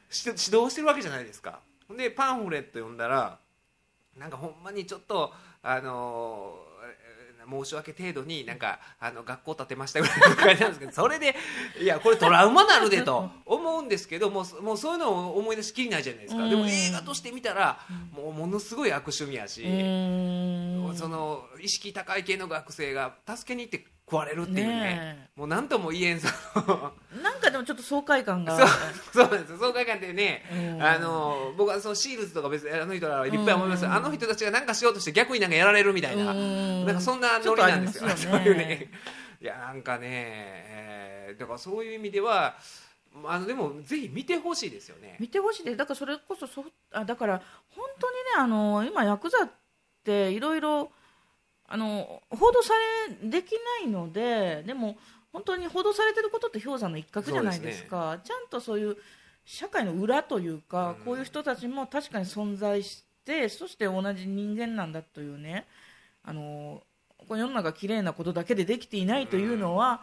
し指導してるわけじゃないですか。でパンフレット読んだらなんかほんまにちょっとあのー申し訳程度になんかあの学校建てましたぐらいの感じなんですけどそれでいやこれトラウマなるでと思うんですけどもうもうそういうのを思い出しきりないじゃないですか。でも映画として見たらもうものすごい悪趣味やしうん。その意識高い系の学生が助けに行って食われるっていうね。ねもう何とも言えんその。なんかでもちょっと爽快感が。そうそうなんですよ。爽快感ってね、うん。あの僕はそのシールズとか別にあの人らはいっぱい思います、あの人たちが何かしようとして逆になんかやられるみたいな、うん。なんかそんなノリなんですよちょっとありますよね。そういうね。*laughs* いやなんかね、えーだからそういう意味ではあのでもぜひ見てほしいですよね。見てほしいです。だからそれこそそあだから本当にねあの今ヤクザっていろいろあの報道されできないのででも本当に報道されてることって氷山の一角じゃないですか。ちゃんとそういう社会の裏というか、うん。こういう人たちも確かに存在してそして同じ人間なんだというねあのこの世の中綺麗なことだけでできていないというのは、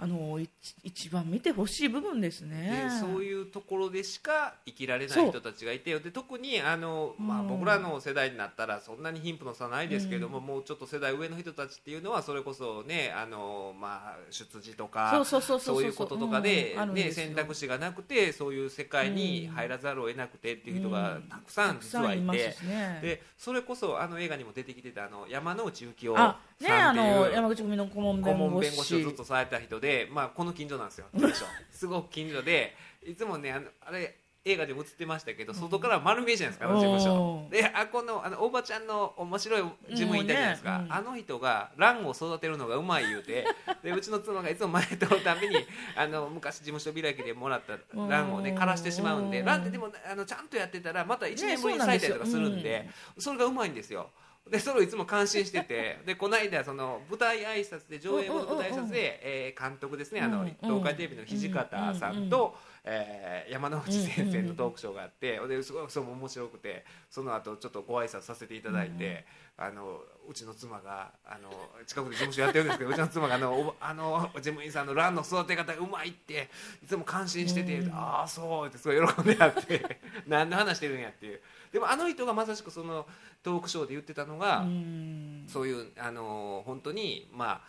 あの一一番見てほしい部分ですね。でそういうところでしか生きられない人たちがいてで特にあの、まあ、うん僕らの世代になったらそんなに貧富の差ないですけども、もうちょっと世代上の人たちっていうのはそれこそねあの、まあ、出自とかそうそうそうそうそういうこととかで,、ね、うんあるんですよ。選択肢がなくてそういう世界に入らざるを得なくてっていう人がたくさん実はいて。ますしね。でそれこそあの映画にも出てきてたあの山之内幸雄あねあさんっていうの山口組の顧問顧弁護士を士ずっとされた人で、まあ、この近所なんですよ。*laughs* すごく近所でいつもねあのあれ映画でも映ってましたけど外から丸見えじゃないですか、あの事務所。であこのあのおばちゃんの面白い事務員いたじゃないですか、ね。うん。あの人が蘭を育てるのがうまい言うてでうちの妻がいつも前通るたびにあの昔事務所開きでもらった蘭をね枯らしてしまうんでうん蘭ってでもあのちゃんとやってたらまた1ね年ぶりに咲いたりとかするんで,、それがうまいんですよでそれをいつも感心してて *laughs* でこの間その舞台挨拶で上映後の舞台挨拶で、えー監督ですねあの、うん東海テレビの土方さんと、えー山之内先生のトークショーがあって、ですごいそれも面白くてその後ちょっとご挨拶させていただいて、あのうちの妻があの近くで事務所やってるんですけど *laughs* うちの妻があのおあの事務員さんのランの育て方がうまいっていつも感心してて、ああそうってすごい喜んであって *laughs* 何の話してるんやっていうでもあの人がまさしくそのトークショーで言ってたのが、うん。そういうあの本当にまあ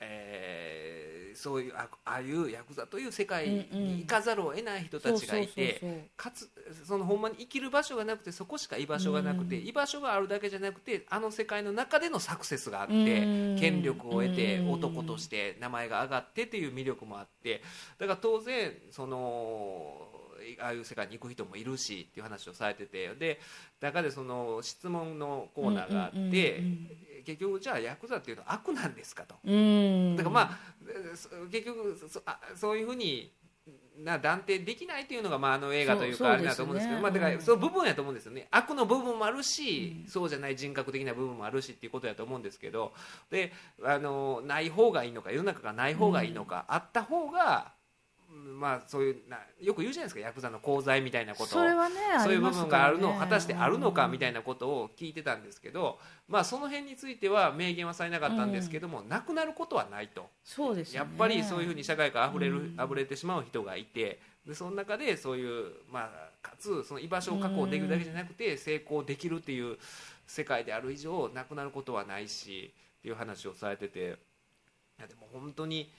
えーそういうあああいうヤクザという世界に行かざるを得ない人たちがいてかつそのほんまに生きる場所がなくてそこしか居場所がなくて、うん。居場所があるだけじゃなくてあの世界の中でのサクセスがあって、うん。権力を得てうん。男として名前が上がってっていう魅力もあってだから当然そのああいう世界に行く人もいるしっていう話をされててで中でその質問のコーナーがあって、うんうんうんうん結局じゃあヤクザっていうのは悪なんですかと。うん。だからまあそ結局そあそういうふうにな断定できないというのがまああの映画というかあれだと思うんですけどね。まあ、だからうん。その部分やと思うんですよね。悪の部分もあるし、そうじゃない人格的な部分もあるしっていうことやと思うんですけどであのない方がいいのか世の中がない方がいいのか、あった方がまあそういうなよく言うじゃないですかヤクザの功罪みたいなことそれはねそういう部分があるのね果たしてあるのかみたいなことを聞いてたんですけど、まあその辺については明言はされなかったんですけども、なくなることはないと。そうですよね。やっぱりそういうふうに社会から溢れる、うん。溢れてしまう人がいてでその中でそういう、まあ、かつその居場所を確保できるだけじゃなくて成功できるっていう世界である以上なくなることはないしっていう話をされてて。いやでも本当に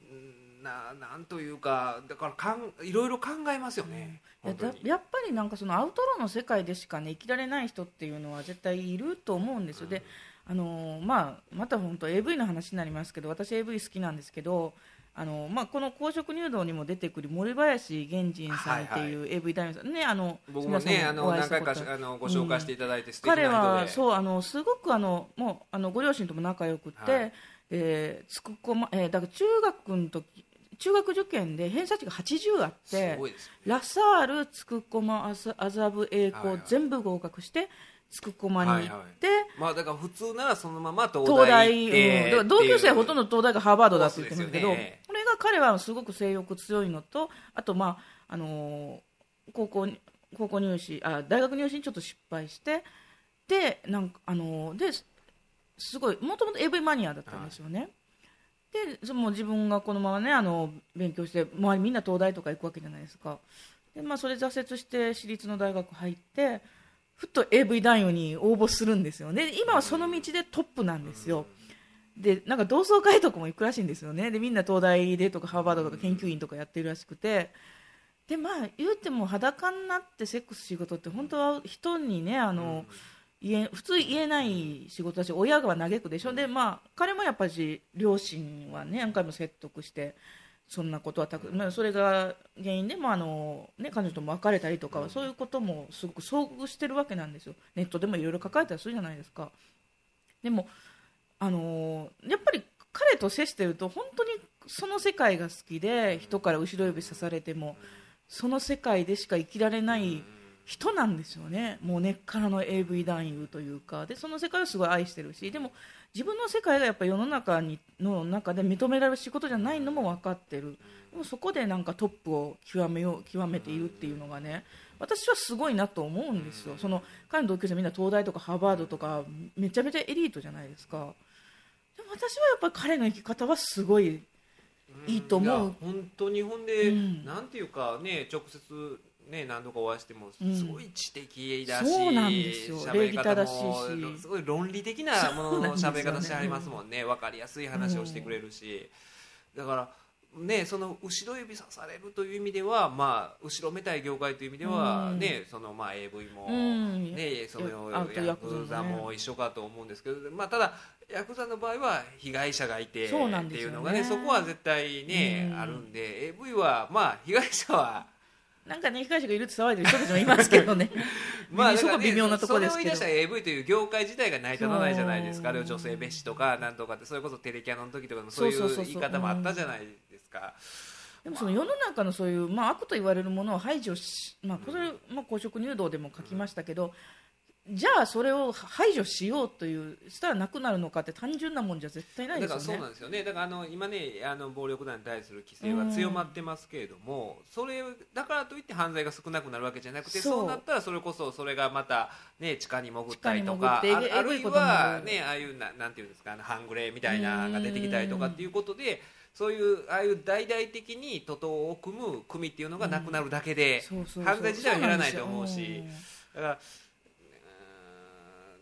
うんななんというかだからかんいろいろ考えますよね、や本当に。だやっぱりなんかそのアウトローの世界でしかね生きられない人っていうのは絶対いると思うんですよ、であのーまあ、また本当 AV の話になりますけど私 AV 好きなんですけどあのーまあ、この公職入道にも出てくる森林源人さんっていう AV 男優さん、ねあの僕もねあの何回かあのご紹介していただいて素敵な人で、彼はそうあのすごくあのもうあのご両親とも仲良くて、はい。えーつくこまえーだから中学の時中学受験で偏差値が80あっすてね。ラサール、つくこま、麻布、栄光、はいはい。全部合格してつくこまに行って、はいまあだから普通ならそのまま東東大、うん。同級生はほとんど東大がハーバードだって言ってるんだけど、ね。これが彼はすごく性欲強いのとあと、まああのー高校に高校入試あ大学入試にちょっと失敗してでなんか、あのーですすごいもともと AV マニアだったんですよね。でその自分がこのままねあの勉強して周りみんな東大とか行くわけじゃないですか。で、まあ、それ挫折して私立の大学入ってふっと AV 男優に応募するんですよね。今はその道でトップなんですよ。でなんか同窓会とかも行くらしいんですよね。でみんな東大でとかハーバードとか研究員とかやってるらしくて。でまあ言うても裸になってセックス仕事って本当は人にねあの、言え普通言えない仕事だし親が嘆くでしょ。でまあ彼もやっぱり両親はね何回も説得してそんなことはたく、まあ、それが原因でもあの、ね、彼女とも別れたりとかはそういうこともすごく遭遇してるわけなんですよ。ネットでもいろいろ書かれたりするじゃないですか。でもあのやっぱり彼と接してると本当にその世界が好きで人から後ろ指さされてもその世界でしか生きられない人なんですよね、もう根っからの AV 男優というか。でその世界をすごい愛してるし。でも自分の世界がやっぱ世の中にの中で認められる仕事じゃないのも分かってる。でもそこでなんかトップを極めよう極めているっていうのがね私はすごいなと思うんですよ、その彼の同級生みんな東大とかハーバードとかめちゃめちゃエリートじゃないですか。でも私はやっぱり彼の生き方はすごいいいと思う。や本当日本で、うん。なんていうかね直接ね何度かお会いしてもうん。すごい知的だし、そうなんですよ。しいし。すごい論理的なものの喋り方してありますもんね。分かりやすい話をしてくれるし、だからねその後ろ指さされるという意味ではまあ後ろめたい業界という意味では、うん。ねそのまあ AV も、うん。ねそのヤヤクザも一緒かと思うんですけど、まあ、ただヤクザの場合は被害者がいてっていうのがねそこは絶対ね、うん。あるんで AV はまあ被害者はなんかね被害者がいるって騒いでる人たちもいますけどね。*laughs* まあそこは微妙なところですけど。それを言い出したら AV という業界自体が成り立たないじゃないですか。あれを女性蔑視とかなんとかってそれこそテレキャノの時とかもそういう言い方もあったじゃないですか。でもその世の中のそういう、まあ、悪と言われるものを排除し、まあ、これ、まあ、公職入道でも書きましたけど、じゃあそれを排除しようというしたらなくなるのかって単純なもんじゃ絶対ないだですよね。からそうなんですよね。だからあの今ねあの暴力団に対する規制は強まってますけれども、それだからといって犯罪が少なくなるわけじゃなくてそう。なったらそれこそそれがまた、ね、地下に潜ったりと地かああるいはねああいうななんていうんですかあの半グレみたいなのが出てきたりとかっていうことでそういうああいう大々的に徒党を組む組っていうのがなくなるだけで、犯罪自体は減らないと思うし。だから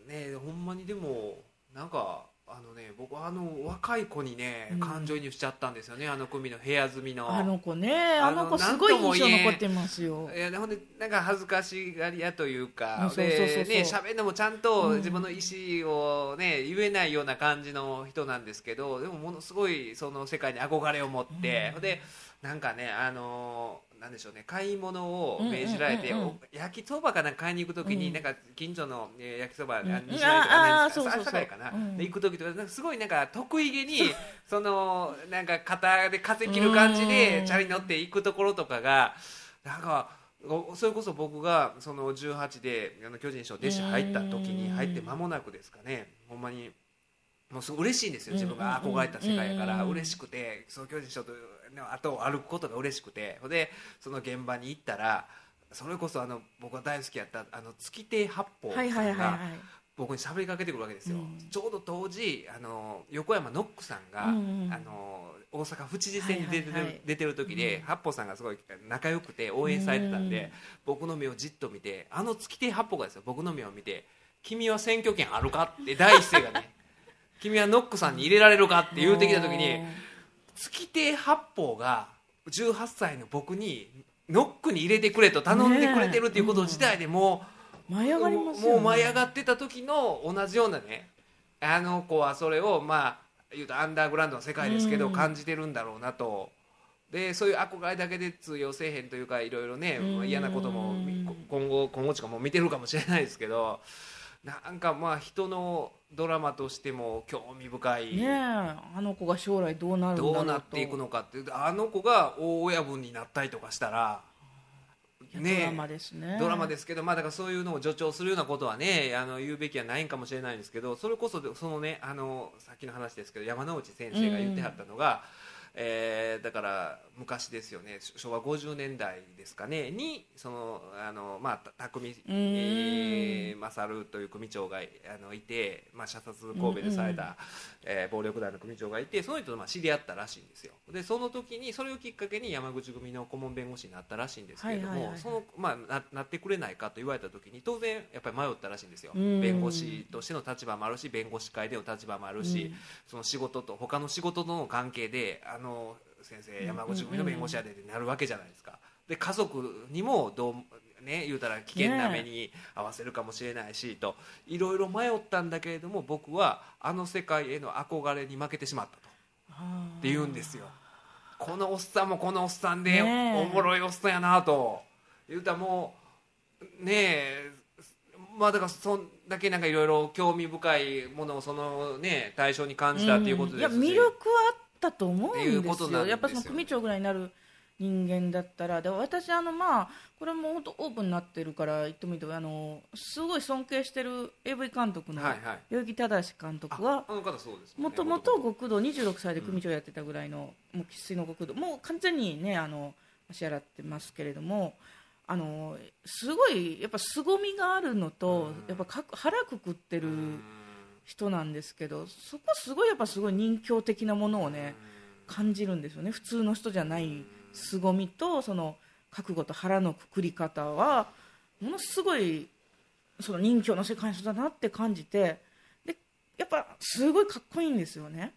ねほんまにでもなんかあのね僕あの若い子にねうん。感情移入しちゃったんですよね、あの組の部屋住みの。あの子ねあの子すごい印象残ってますよ。いやほんでなんか恥ずかしがり屋というかうんそうそうそうね喋るのもちゃんとうん。自分の意思をね言えないような感じの人なんですけどでもものすごいその世界に憧れを持って、うん。でなんかねあのなんでしょうね買い物を命じられて、うんうん。うんうん。お焼きそばかなんか買いに行く時に、うん。なんか近所の、えー焼きそば、うん。あ西成とかねあーそうそうそう。朝霞かな、うん。で行く時とかなんかすごいなんか得意げにそのなんか肩で風切る感じでうん。チャリ乗って行くところとかがなんかおそれこそ僕がその18であの巨人賞弟子入った時にうん。入って間もなくですかね。ほんまにもうすごい嬉しいんですよ自分が。憧れた世界やから。嬉しくてその巨人師匠との後を歩くことが嬉しくてでその現場に行ったらそれこそあの僕が大好きやったあの月亭八方さはいはいはいんがはい。僕に喋りかけてくるわけですよ、うん。ちょうど当時あの横山ノックさんが、うんうん。あの大阪府知事選に出てはいはい出てる時で、うん。八方さんがすごい仲良くて応援されてたんで、うん。僕の目をじっと見てあの月亭八方がですよ僕の目を見て「君は選挙権あるか?」って第一声がね「*laughs* 君はノックさんに入れられるか?」って言うてきた時に月亭八方が18歳の僕にノックに入れてくれと頼んでくれてるっていうこと自体でもう、舞い上がりもう舞い上がってた時の同じようなねあの子はそれをまあ言うとアンダーグラウンドの世界ですけど、うん。感じてるんだろうなと。でそういう憧れだけで通用せえへんというかいろいろね、嫌なことも今後今後ちかもう見てるかもしれないですけどなんかまあ人のドラマとしても興味深い、ねえあの子が将来どうなるんだろうとどうなっていくのかってあの子が大親分になったりとかしたら。いやドラマですねドラマですけど、まあ、だからそういうのを助長するようなことはねあの言うべきはないんかもしれないんですけどそれこそそのねあのさっきの話ですけど山之内先生が言ってはったのが、えーだから昔ですよね。昭和50年代ですかね。にそのあの、まあ、た匠、えー勝という組長があのいて、まあ、射殺神戸でされた、えー暴力団の組長がいてその人とまあ知り合ったらしいんですよ。でその時にそれをきっかけに山口組の顧問弁護士になったらしいんですけれども、ななってくれないかと言われた時に当然やっぱり迷ったらしいんですよ。うん。弁護士としての立場もあるし弁護士会での立場もあるし、うん。その仕事と他の仕事との関係であの先生山口組の弁護士やでってなるわけじゃないですか。で家族にもどうね言うたら危険な目に合わせるかもしれないしといろいろ迷ったんだけれども僕はあの世界への憧れに負けてしまったと。って言うんですよ。このおっさんもこのおっさんでねえ。おもろいおっさんやなと。言うたらもうねえまあだからそんだけなんかいろいろ興味深いものをそのね対象に感じたっていうことですし、ん。いや魅力はあったと思ううんですことなんですよ。よやっぱその組長ぐらいになる人間だったら。で私あのまあこれも本当オープンになってるから言ってもいいとあのすごい尊敬してる AV 監督の代々木正監督はもともと極道26歳で組長やってたぐらいの、もう生粋の極道。もう完全にねあの足洗ってますけれどもあのすごいやっぱ凄みがあるのと、うん。やっぱか腹くくってるうん人なんですけどそこすごいやっぱすごい人形的なものをね感じるんですよね。普通の人じゃない凄みとその覚悟と腹のくくり方はものすごいその人形の世界の人だなって感じてでやっぱすごいかっこいいんですよね。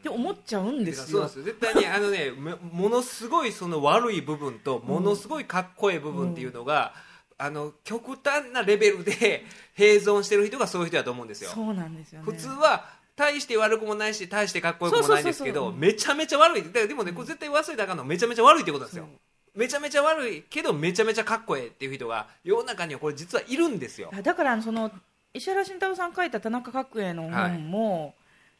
って思っちゃうんですよ。そうですよ。絶対にあのねもものすごいその悪い部分とものすごいかっこいい部分っていうのが、あの極端なレベルで *laughs* 併存してる人がそういう人だと思うんですよ。そうなんですよね。普通は大して悪くもないし大してかっこよくもないんですけどめちゃめちゃ悪い。でもねこれ絶対忘れたらあかんの。めちゃめちゃ悪いってことですよ。めちゃめちゃ悪いけどめちゃめちゃかっこええっていう人が世の中にはこれ実はいるんですよ。あだからその石原慎太郎さん書いた田中角栄の本も、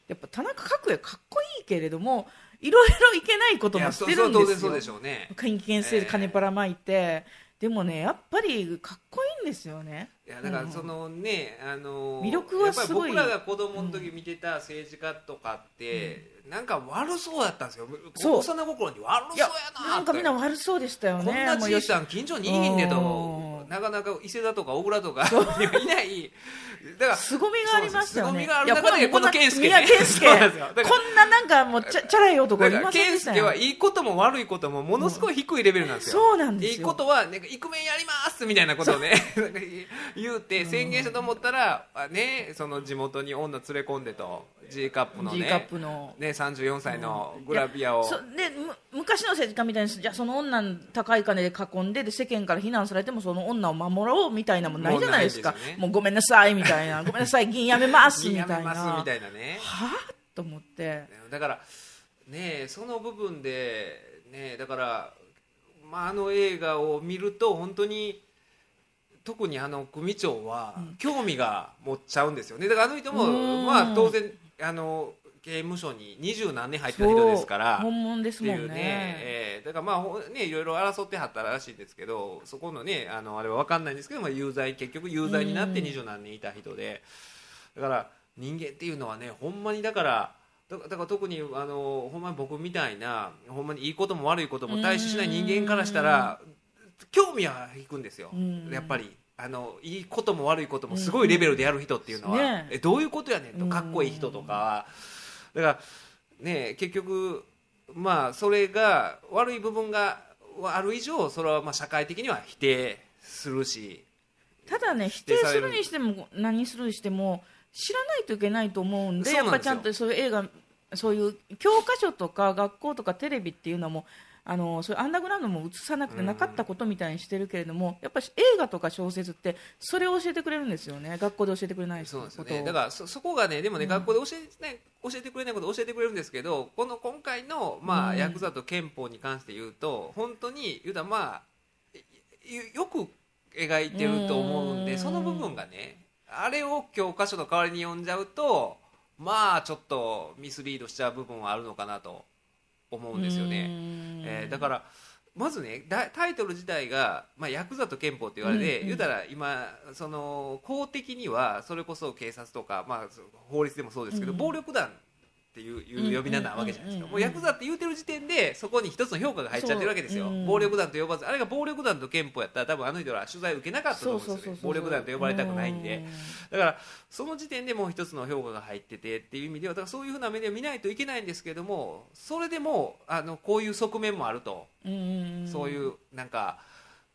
やっぱ田中角栄かっこいいけれどもいろいろいけないこともしてるですよ。そうでしょうね。金権制金パラ巻いて、でもねやっぱりかっこいいんですよね。いやだからそのね、あの魅力はすごい。僕らが子供の時見てた政治家とかって、なんか悪そうだったんですよ。そう。幼心に悪そういややななんかみんな悪そうでしたよね。こんなじいさん近所にいいんでと。うん。なかなか伊勢田とか小倉とかいないだから凄みがありましたよね。凄みがある中でこの健介ねこんななんかもうちゃチャラい男いません健でしたよ介はいいことも悪いこともものすごい低いレベルなんですよ、そうなんですよ。いいことはなんかイクメンやりますみたいなことをね。*laughs* 言うて宣言したと思ったら、あねその地元に女連れ込んでと。G カップの G ねカップの。ね34歳のグラビアを、そでむ昔の政治家みたいにじゃあその女高い金で囲んでで世間から非難されてもその女を守ろうみたいなもんないじゃないですか。ね。もうごめんなさいみたいな。*laughs* ごめんなさい議員辞めますみやたいな。めますみたいなね。はあと思って。だからねその部分でねだから、まあ、あの映画を見ると本当に特にあの組長は興味が持っちゃうんですよね。だからあの人もうん。まあ当然あの刑務所に二十何年入ってた人ですから本物ですもんね。ね、えーだからまあほねいろいろ争ってはったらしいんですけどそこのねあのあれは分かんないんですけど、まあ、有罪結局有罪になってうん。二十何年いた人で。だから人間っていうのはねほんまにだからだだから特にあのほんまに僕みたいなほんまにいいことも悪いことも対処しない人間からしたら興味は引くんですよ。うん。やっぱりあのいいことも悪いこともすごいレベルでやる人っていうのは、ねえ。どういうことやねんとかっこいい人とか。はだからね結局まあそれが悪い部分がある以上それはまあ社会的には否定するし。ただね否定するにしても何するにしても知らないといけないと思うんでやっぱちゃんとそういう映画そういう教科書とか学校とかテレビっていうのもあのそういうアンダーグラウンドも映さなくてなかったことみたいにしてるけれども、やっぱり映画とか小説ってそれを教えてくれるんですよね。学校で教えてくれないそうですね。だからそそこがねでもね、学校で教えてない教えてくれないことを教えてくれるんですけどこの今回の、まあうん。ヤクザと憲法に関して言うと本当に言うたらまあいよく描いてると思うんでうん。その部分がねあれを教科書の代わりに読んじゃうとまあちょっとミスリードしちゃう部分はあるのかなと思うんですよね。えーだからまずねだタイトル自体が、まあ、ヤクザと憲法って言われて、うんうん。言うたら今その公的にはそれこそ警察とか、まあ、そ法律でもそうですけど、うん。暴力団っていう呼び名なわけじゃないですか、もうヤクザって言うてる時点でそこに一つの評価が入っちゃってるわけですよ、そううん。暴力団と呼ばずあれが暴力団と憲法やったら多分あの人ら取材受けなかったと思うんですよ。ね暴力団と呼ばれたくないんで。だからその時点でもう一つの評価が入っててっていう意味ではだからそういうふうな目で見ないといけないんですけどもそれでもあのこういう側面もあると、うん。そういうなんか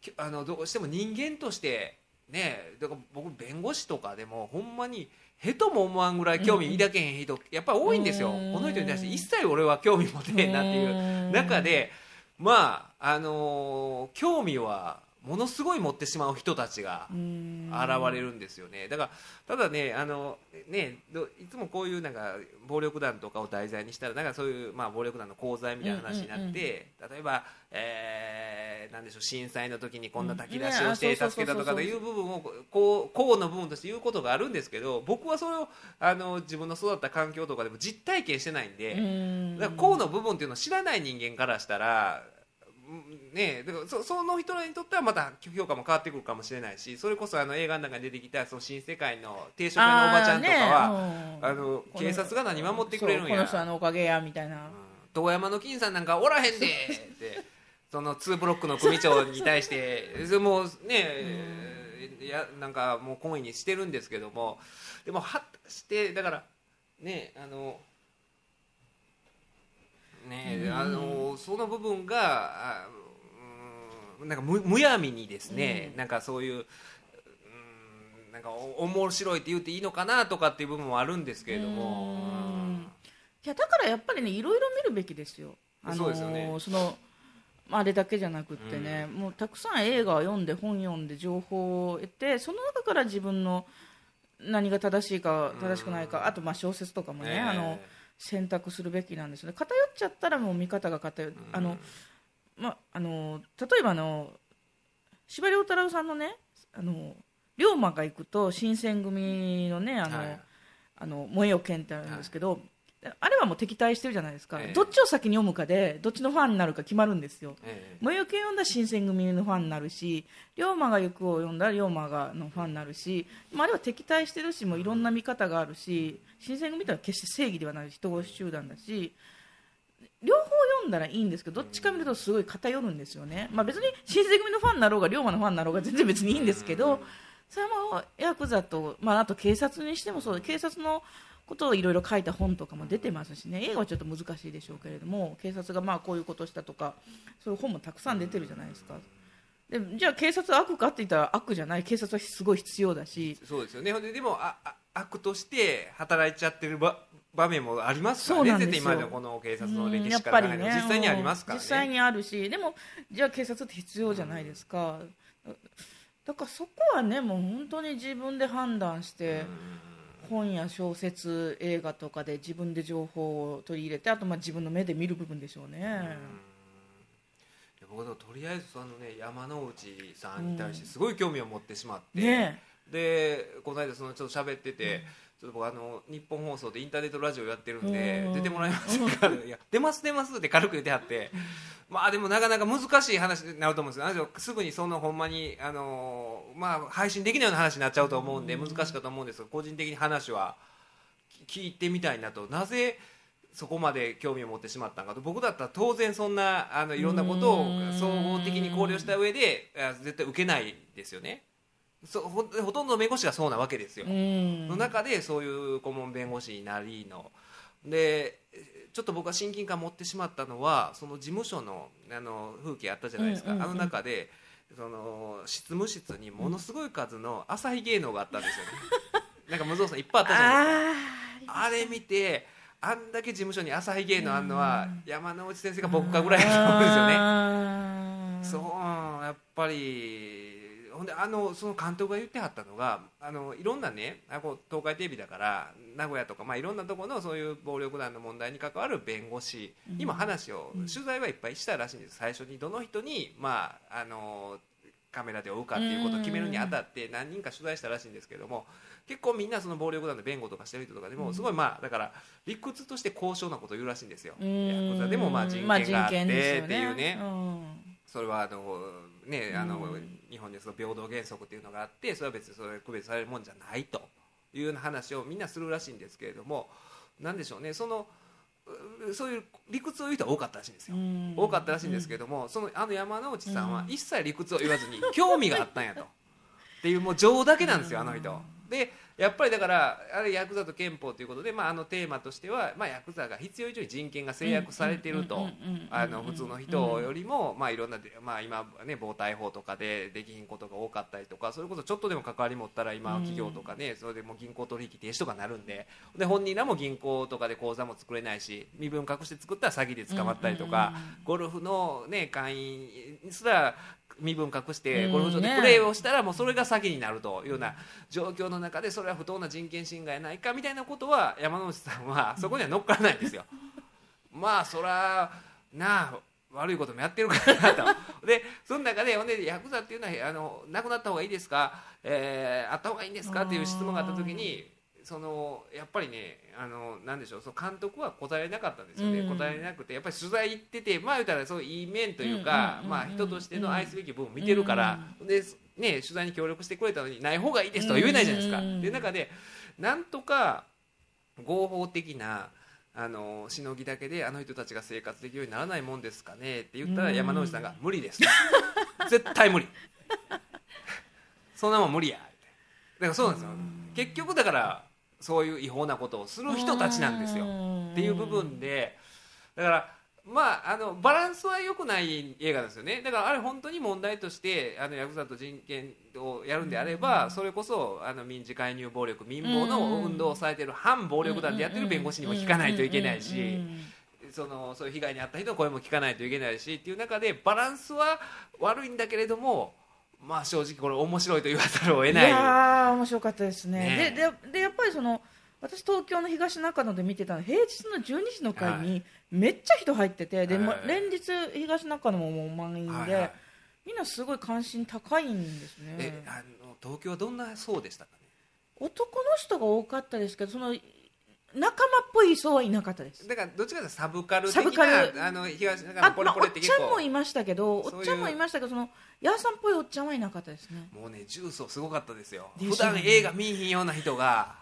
きあのどうしても人間としてねだから僕弁護士とかでもほんまにへとも思わんぐらい興味抱けへん人、やっぱり多いんですよ、うん。この人に対して一切俺は興味持てへんなっていう。中でまああのー興味はものすごい持ってしまう人たちが現現れるんですよね。だからただねあのねどいつもこういうなんか暴力団とかを題材にしたらなんかそういう、まあ、暴力団の功罪みたいな話になって、うんうんうん例えば、えーなんでしょう震災の時にこんな炊き出しうんをして助けたとかという部分をこうこうの部分として言うことがあるんですけど僕はそれをあの自分の育った環境とかでも実体験してないんで。こうの部分っていうのを知らない人間からしたら、うんね、だからそその人らにとってはまた評価も変わってくるかもしれないしそれこそあの映画の中に出てきたその新世界の定食屋のおばちゃんとかはあ、のこの警察が何守ってくれるんや。この人のおかげやみたいな、うん。遠山の金さんなんかおらへんでって。その2ブロックの組長に対してもうねいやなんかもう懇意にしてるんですけども。でもはしてだからねあのねうん。あのその部分がなんかむむやみにですね、なんかそういううんなんかお面白いって言っていいのかなとかっていう部分もあるんですけれども。うん。いやだからやっぱりねいろいろ見るべきですよ。あのーそうですよね。そのまああれだけじゃなくってね、もうたくさん映画を読んで本読んで情報を得てその中から自分の何が正しいか正しくないか、あとまあ小説とかもね、ええ。あの選択するべきなんですよね。偏っちゃったらもう見方が偏る、あのまあの例えばあの司馬遼太郎さんのねあの龍馬が行くと新選組のねあの、はい。あの燃えよ剣ってあるんですけど、あれはもう敵対してるじゃないですか、ええ。どっちを先に読むかでどっちのファンになるか決まるんですよ。ええ。燃えよ剣読んだら新選組のファンになるし龍馬が行くを読んだら龍馬がのファンになるし、まあ、あれは敵対してるしもういろんな見方があるし新選組とは決して正義ではない人集団だし両方読んだらいいんですけどどっちか見るとすごい偏るんですよね、まあ、別に新選組のファンになろうが龍馬のファンになろうが全然別にいいんですけど、それもヤクザと、まあ、あと警察にしてもそう警察のことをいろいろ書いた本とかも出てますしね。映画はちょっと難しいでしょうけれども警察がまあこういうことをしたとかそういう本もたくさん出てるじゃないですか。でじゃあ警察は悪かって言ったら悪じゃない。警察はすごい必要だし。そうですよね。ででもああ悪として働いちゃってる場場面もありますからね。そうなんですよ。絶対今のこの警察の歴史からね。も実際にありますからね。実際にあるし。でもじゃあ警察って必要じゃないですか、だからそこはねもう本当に自分で判断して、本や小説映画とかで自分で情報を取り入れてあとまあ自分の目で見る部分でしょうね、いや僕はとりあえずそのね山之内さんに対してすごい興味を持ってしまって、ねでこの間そのちょっと喋ってて、ちょっと僕あの日本放送でインターネットラジオやってるんで、うん出てもらえますか、いや出ます出ますって *laughs* 軽く言ってはって、まあでもなかなか難しい話になると思うんですよ。すぐにそのほんまにあのまあ配信できないような話になっちゃうと思うんで難しかと思うんですが個人的に話は聞いてみたいなと。なぜそこまで興味を持ってしまったのかと。僕だったら当然そんなあのいろんなことを総合的に考慮した上であ絶対受けないですよねそほほとんどの弁護士がそうなわけですよ。うん。の中でそういう顧問弁護士になりの。でちょっと僕は親近感持ってしまったのはその事務所のあの風景あったじゃないですか、あの中でその執務室にものすごい数の朝日芸能があったんですよね、*laughs* なんか無造作いっぱいあったじゃないですか。ああれ見てあんだけ事務所に朝日芸能あんのは山之内先生が僕かぐらいだと思うんですよね。ねそうやっぱりほんであのその監督が言ってはったのがあのいろんなねあこう東海テレビだから名古屋とか、まあ、いろんなところのそういう暴力団の問題に関わる弁護士にも話を、うん。取材はいっぱいしたらしいんです。最初にどの人に、まあ、あのカメラで追うかっていうことを決めるにあたって何人か取材したらしいんですけども結構みんなその暴力団の弁護とかしてる人とかでもすごいまあだから理屈として高尚なことを言うらしいんですよ。ヤクザでもまあ人権があってっていうね。うん。それはあのねあの、うん。日本でその平等原則っていうのがあってそれは別にそれ区別されるもんじゃないと。いうような話をみんなするらしいんですけれどもなんでしょうねそのうそういう理屈を言う人は多かったらしいんですよ。うん。多かったらしいんですけども、そのあの山之内さんはうん。一切理屈を言わずに興味があったんやと。っていうもう情だけなんですよあの人。でやっぱりだからあれヤクザと憲法ということで、まあ、あのテーマとしては、まあ、ヤクザが必要以上に人権が制約されていると普通の人よりも、まあ、いろんなで、まあ、今、ね、暴対法とかでできひんことが多かったりとかそれこそちょっとでも関わり持ったら今企業とかね、それでもう銀行取引停止とかなるんでで本人らも銀行とかで口座も作れないし身分隠して作ったら詐欺で捕まったりとか、ゴルフの、ね、会員すら身分隠してゴルフ場でプレーをしたらもうそれが詐欺になるというような状況の中でそれは不当な人権侵害やないかみたいなことは山之内さんは *laughs* そこには乗っからないんですよ。まあそらなあ悪いこともやってるからなと。*laughs* でその中でほんでヤクザっていうのはあのなくなった方がいいですか、えー、あった方がいいんですか？っていう質問があった時にそのやっぱりねあのなんでしょうその監督は答えなかったんですよね、うん。答えなくてやっぱり取材行っててまあ言ったらそういい面というか、まあ、人としての愛すべき部分を見てるから、でね、取材に協力してくれたのにない方がいいですとは言えないじゃないですか。で中でなんとか合法的なあのしのぎだけであの人たちが生活できるようにならないもんですかねって言ったらうん山之内さんが「無理です」*laughs* 絶対無理。*laughs* そんなもん無理や」だからそうなんですよ。結局だからそういう違法なことをする人たちなんですよ。っていう部分でだからまああのバランスは良くない映画ですよね。だからあれ本当に問題としてあのヤクザと人権をやるんであればそれこそあの民事介入暴力民暴の運動をされてる反暴力団でやってる弁護士にも聞かないといけないしそのそういう被害に遭った人の声も聞かないといけないしっていう中でバランスは悪いんだけれどもまあ正直これ面白いと言わざるを得いない。やー面白かったですね。ね。でででやっぱりその私東京の東中野で見てたの平日の12時の回にめっちゃ人入ってて、でもはい。連日東中野ももう満員で、はいはい。みんなすごい関心高いんですね。えあの東京はどんな層でしたかね？男の人が多かったですけどその仲間っぽい層はいなかったです。だからどっちかというとサブカル的サブカル。なあの東中あ、野ポまあ、おっレポレって結構ちゃんもいましたけどそういうおっちゃんもいましたけどそのヤーさんっぽいおっちゃんはいなかったですね。もうね重曹すごかったですよ。ですよね。普段映画見いひんような人が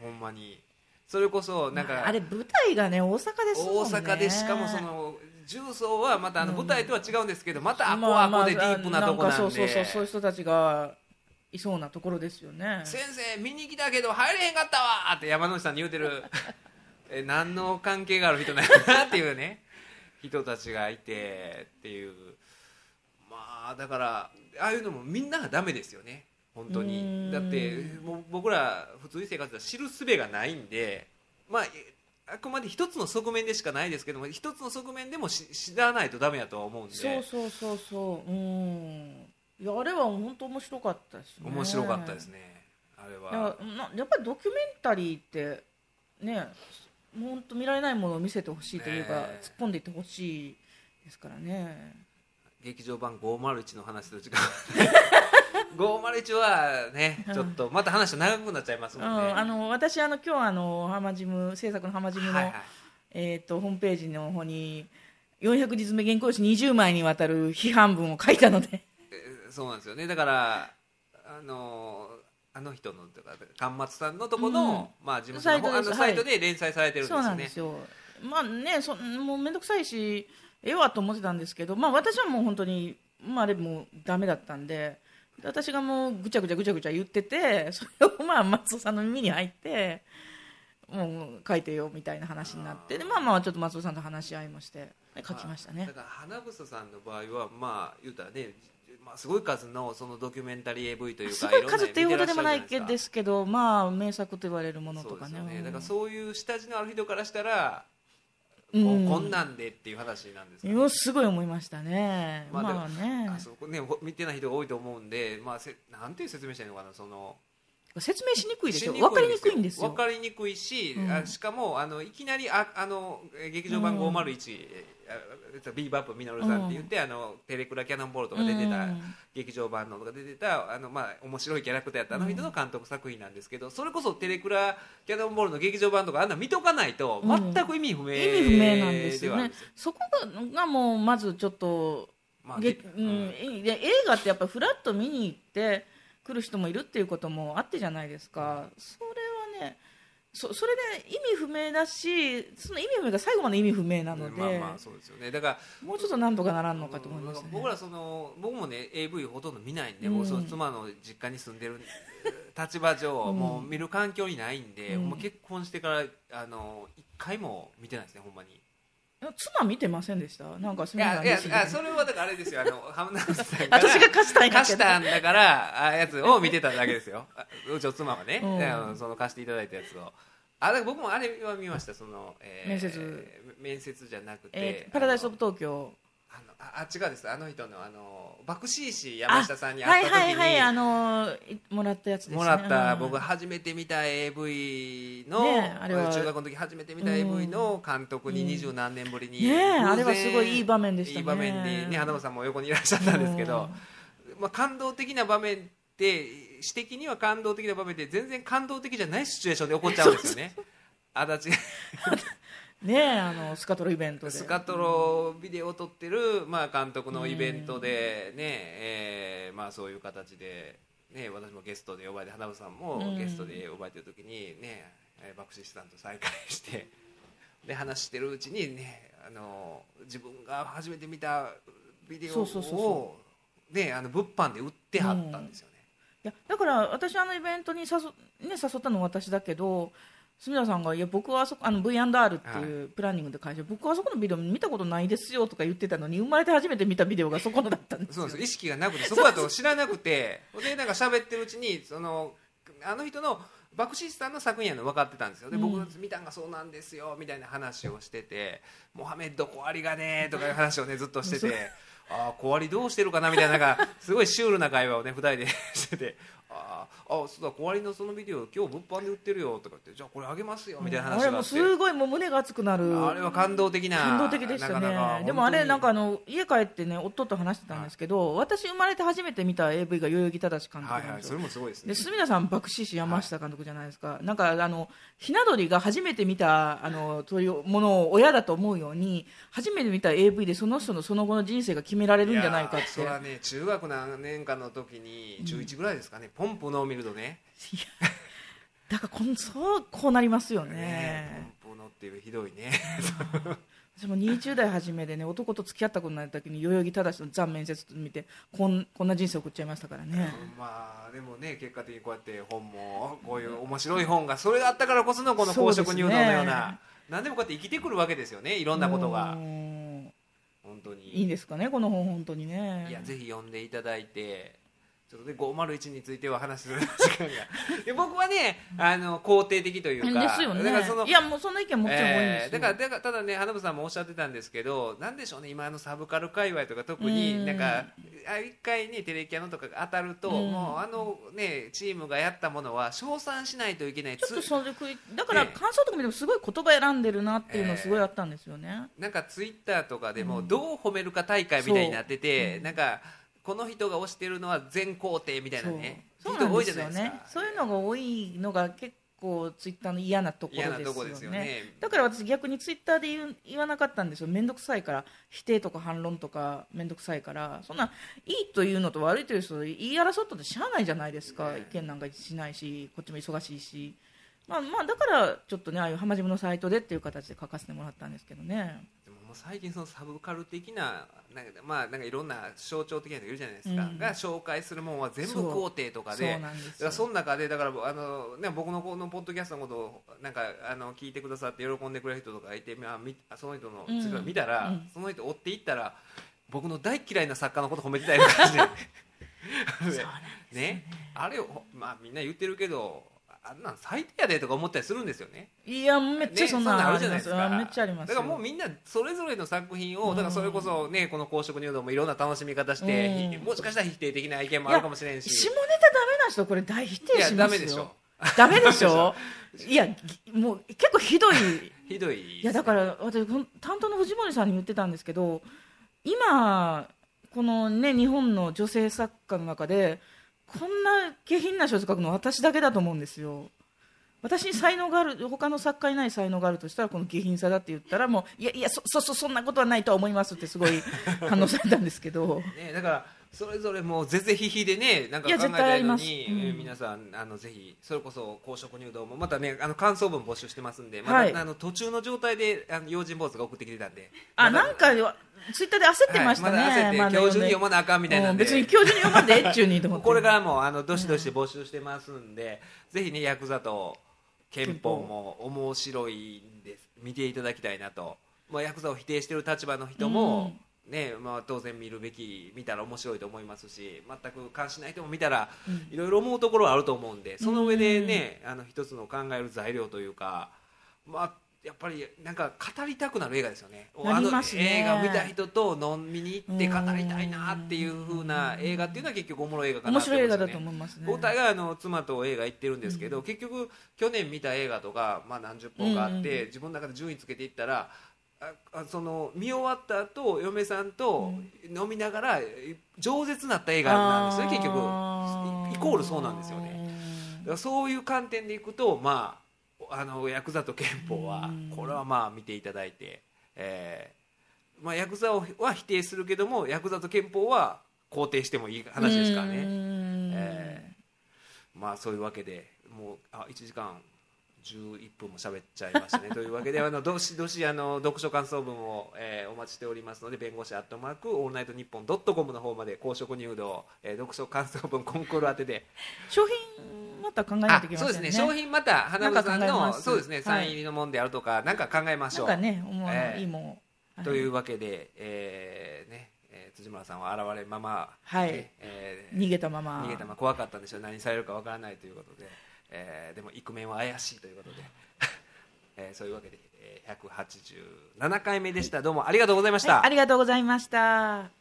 ほんまに。それこそなんか、まああれ舞台がね大阪ですもんね。大阪でしかもその重曹はまたあのうん舞台とは違うんですけど、またアコまあまあアコでディープなとこなんで、かそうそうそうそういう人たちがいそうなところですよね。先生見に来たけど入れへんかったわーって山之内さんに言うてる。*laughs* え何の関係がある人なんやなっていうね。人たちがいてっていうまあだからああいうのもみんながダメですよね。本当に。だってもう僕ら普通に生活では知る術がないんでまああくまで一つの側面でしかないですけども一つの側面でもし知らないとダメだとは思うんで。そうそうそうそう。うん。いやあれは本当面白かったですね。面白かったですね。あれいはやっぱりドキュメンタリーってね本当見られないものを見せてほしいというか、ねえ。突っ込んでいってほしいですからね劇場版501の話と違う501はねちょっとまた話長くなっちゃいますうもんね、ん、あの私あの今日あの浜ジム制作の浜ジムの、はいはい。えー、とホームページの方に400字詰め原稿紙20枚にわたる批判文を書いたので。えーそうなんですよね。だからあのああの人のとか端末さんのとこの、まあ、事務所のサイトです。あのサイトで連載されてるんですそうなよねんですよ。まあねそもう面倒くさいしええわと思ってたんですけどまあ私はもう本当にまああれもうダメだったんで私がもうぐちゃぐちゃぐちゃぐちゃ言っててそれをまあ松尾さんの耳に入ってもう書いてよみたいな話になってでまあまあちょっと松尾さんと話し合いましてで書きましたね。だから花房さんの場合はまあ言うたらね、まあ、すごい数のそのドキュメンタリー AV というかすごい数っていうほどでもない見てらっしゃるじゃですけどまあ名作と言われるものとかね。ね。だからそういう下地のある人からしたら、うん。こんなんでっていう話なんですかね。よすごい思いましたね。まあまあね。あそこねほ見てない人が多いと思うんで、まあ、せなんていう説明したらいいのかなその説明しにくいでしょ。し分かりにくいんですよ。分かりにくいし、うん。あしかもあのいきなりああのえ劇場版501、あビーバップミノルさんって言って、あのテレクラキャノンボールとか出てた、うん。劇場版のとか出てたあの、まあ、面白いキャラクターやったあの人の監督作品なんですけど、それこそテレクラキャノンボールの劇場版とかあんな見とかないとうん。全く意味不明意味不明なんですよね。そこががもうまずちょっと、まあうん。で映画ってやっぱりフラッと見に行って来る人もいるっていうこともあってじゃないですか、それはねそそれで意味不明だしその意味不明が最後まで意味不明なので、まあまあそうですよね。だからもうちょっとなんとかならんのかと思いますね。僕らその僕もね AV ほとんど見ないんで、うん。もうその妻の実家に住んでる *laughs* 立場上、うん。もう見る環境にないんで、うん。もう結婚してからあの一回も見てないですねほんまに。妻見てませんでした？なんかすいみません。やいやいやそれはだからあれですよ。あのさんから私が貸したん貸したんだからあやつを見てただけですよ。あうちの妻はね、うん。その貸していただいたやつを。あだから僕もあれは見ました。その、えー面接。面接じゃなくて、えーパラダイス・オブ東京あのああ違うです。あの人のあの爆死師山下さんに会った時に、はいはいはいあのもらったやつですね。もらったうん。僕が初めて見た AV の、ねえあれは。中学の時初めて見た AV の監督に二十何年ぶりに、ねあれはすごいいい場面でしたね。いい場面で、ね、花間さんも横にいらっしゃったんですけど、まあ、感動的な場面って私的には感動的な場面で全然感動的じゃないシチュエーションで起こっちゃうんですよね。*laughs* 足立ねえあのスカトロイベントで。スカトロビデオを撮ってる、まあ、監督のイベントで、ねえーまあ、そういう形で、ね、私もゲストで呼ばれて花房さんもうん。ゲストで呼ばれてる時に、ねえー爆死さんと再会して *laughs* で話してるうちに、ね、あの自分が初めて見たビデオをねあの物販で売ってはったんですよね。いやだから私あのイベントに誘,、ね、誘ったのは私だけど住田さんがいや僕はあそこあの V&R っていうプランニングで会社、僕はあそこのビデオ見たことないですよとか言ってたのに生まれて初めて見たビデオがそこのだったんですよ。そう意識がなくてそこだと知らなくて。でなんか喋ってるうちにそのあの人の爆死さんの作品やの分かってたんですよ。でうん。僕見たんがそうなんですよみたいな話をしてて「モハメッド小割がね」とかいう話をねずっとしてて「*laughs* ああ小割どうしてるかな」みたいななんかすごいシュールな会話をね2人でしてて「あああそうだ小割のそのビデオ今日物販で売ってるよ」とか言って「じゃあこれあげますよ」みたいな話があって。すごいもう胸が熱くなる。あれは感動的な。感動的でしたね。でもあれなんか本あの家帰ってね夫と話してたんですけど、私生まれて初めて見た AV が代々木正監督なんですそれもすごいですね。で住田さん、爆死師山下監督じゃないですか、なんかあのひな鳥が初めて見たあのそういうものを親だと思うように、初めて見た AV でその人のその後の人生が決められるんじゃないかって、それはね中学何年かの時に中1ぐらいですかね、ポンプのを見るとね。だからこんそうこうなりますよね。ね、ポンプのっていうひどいね。*laughs* 私も20代初めでね男と付き合ったことない時に代々木正のザ・面接見てこんこんな人生送っちゃいましたからね。まあでもね結果的にこうやって本もこういう面白い本がそれがあったからこそのこの公職入道のような何でもこうやって生きてくるわけですよねいろんなことが。うん。本当に。いいんですかね、この本、本当にね。いやぜひ読んでいただいてちょっとね501については話する時間が。で僕はねあの肯定的というかですよね。だからそのいやもうそんな意見もちろん多いんですよ、えーだからだからただね花房さんもおっしゃってたんですけどなんでしょうね今のサブカル界隈とか特にうん。なんかあ一回ねテレキャノとかが当たると、うん。もうあのねチームがやったものは称賛しないといけない。ちょっとつそれだからね感想とか見てもすごい言葉選んでるなっていうのすごいあったんですよね。なんかツイッターとかでもうん。どう褒めるか大会みたいになってて、そう。なんかこの人が推してるのは全肯定みたいなね。そう。人多いじないですか。ね。そういうのが多いのが結構ツイッターの嫌なところですよね。ね。だから私逆にツイッターで言う言わなかったんですよ。面倒くさいから否定とか反論とか面倒くさいから。そんないいというのと悪いという人と言い争ったってしゃあないじゃないですか、ね。意見なんかしないしこっちも忙しいし。まあまあだからちょっとねああいう浜ジムのサイトでっていう形で書かせてもらったんですけどね。でももう最近そのサブカル的ななんかまあなんかいろんな象徴的な人いるじゃないですか、うん。が紹介するもんは全部肯定とかで。なんですよ。だからその中でだからあの、ね、僕のこのポッドキャストのことをなんかあの聞いてくださって喜んでくれる人とかいて、まあ、みその人のうん。ツイ見たら、うん。その人追っていったら僕の大嫌いな作家のこと褒めてたりとかしてね。あれを、まあ、みんな言ってるけどあんなん最低やでとか思ったりするんですよね。いやめっちゃそんなあるじゃないですか。あめっちゃありますだからもうみんなそれぞれの作品を、うん。だからそれこそねこの公職入道もいろんな楽しみ方して、もしかしたら否定的な意見もあるかもしれんし。下ネタダメな人これ。大否定いやしますよ。ダメでしょ。ダメでしょ？*laughs* いやぎもう結構ひどい。*laughs* ひどいいやだから私担当の藤森さんに言ってたんですけど今このね日本の女性作家の中でこんな下品な小説書くの私だけだと思うんですよ。私に才能がある他の作家にない才能があるとしたらこの下品さだって言ったらもういやいやそそそそんなことはないとは思いますってすごい *laughs* 反応されたんですけど。ね、だからそれぞれもうぜぜひひでねなんか考えたいのに、うんえー皆さんあのぜひそれこそ公職入道もまたねあの感想文募集してますんでまだ、はい。あの途中の状態であの用心坊主が送ってきてたんで。あなんかツイッターで焦ってましたね、はいまだ焦ってまあ今日中に読まなあかんみたいなんで。うん別に今日中に読まんでええっちゅうにこれからもあのどしどし募集してますんで、ぜひねヤクザと憲法も面白いんです。見ていただきたいなと、まあ、ヤクザを否定している立場の人も、ねまあ、当然見るべき見たら面白いと思いますし全く関心ない人も見たらうん。いろいろ思うところはあると思うんでその上でね、あの一つの考える材料というか、まあ、やっぱりなんか語りたくなる映画ですよね。ね。あの映画を見た人と飲みに行って語りたいなっていう風な映画っていうのは結局おもろい映画かなね。白い映画だと思いますね。僕大概あの妻と映画行ってるんですけど、結局去年見た映画とか、まあ、何十本かあって、うん。うん自分の中で順位つけていったらああその見終わった後嫁さんと飲みながら饒舌になった映画なんですよね結局。イイコールそうなんですよね。だからそういう観点でいくとまああのヤクザと憲法はうんこれはまあ見ていただいて、えーまあ、ヤクザをは否定するけどもヤクザと憲法は肯定してもいい話ですからね。ねえまあそういうわけでもうあ1時間11分も喋っちゃいましたね。というわけであのどしどしあの読書感想文を、えーお待ちしておりますので弁護士アットマークオールナイトニッポンドットコムの方まで好色入道、えー読書感想文コンクール宛てで商品また考えないあといけまそうせんねですね。商品また花村さんのそうですね。はい。サイン入りのもんであるとか、なんか考えましょう。なんかね思う、ええい。いもん、はというわけで、えーねえー辻村さんは現れまま、はい。ねえー逃げたまま。逃げたまま怖かったんでしょう。何されるかわからないということで、えーでもイクメンは怪しいということで、*laughs* えーそういうわけで、えー187回目でした。どうもありがとうございました、はいありがとうございました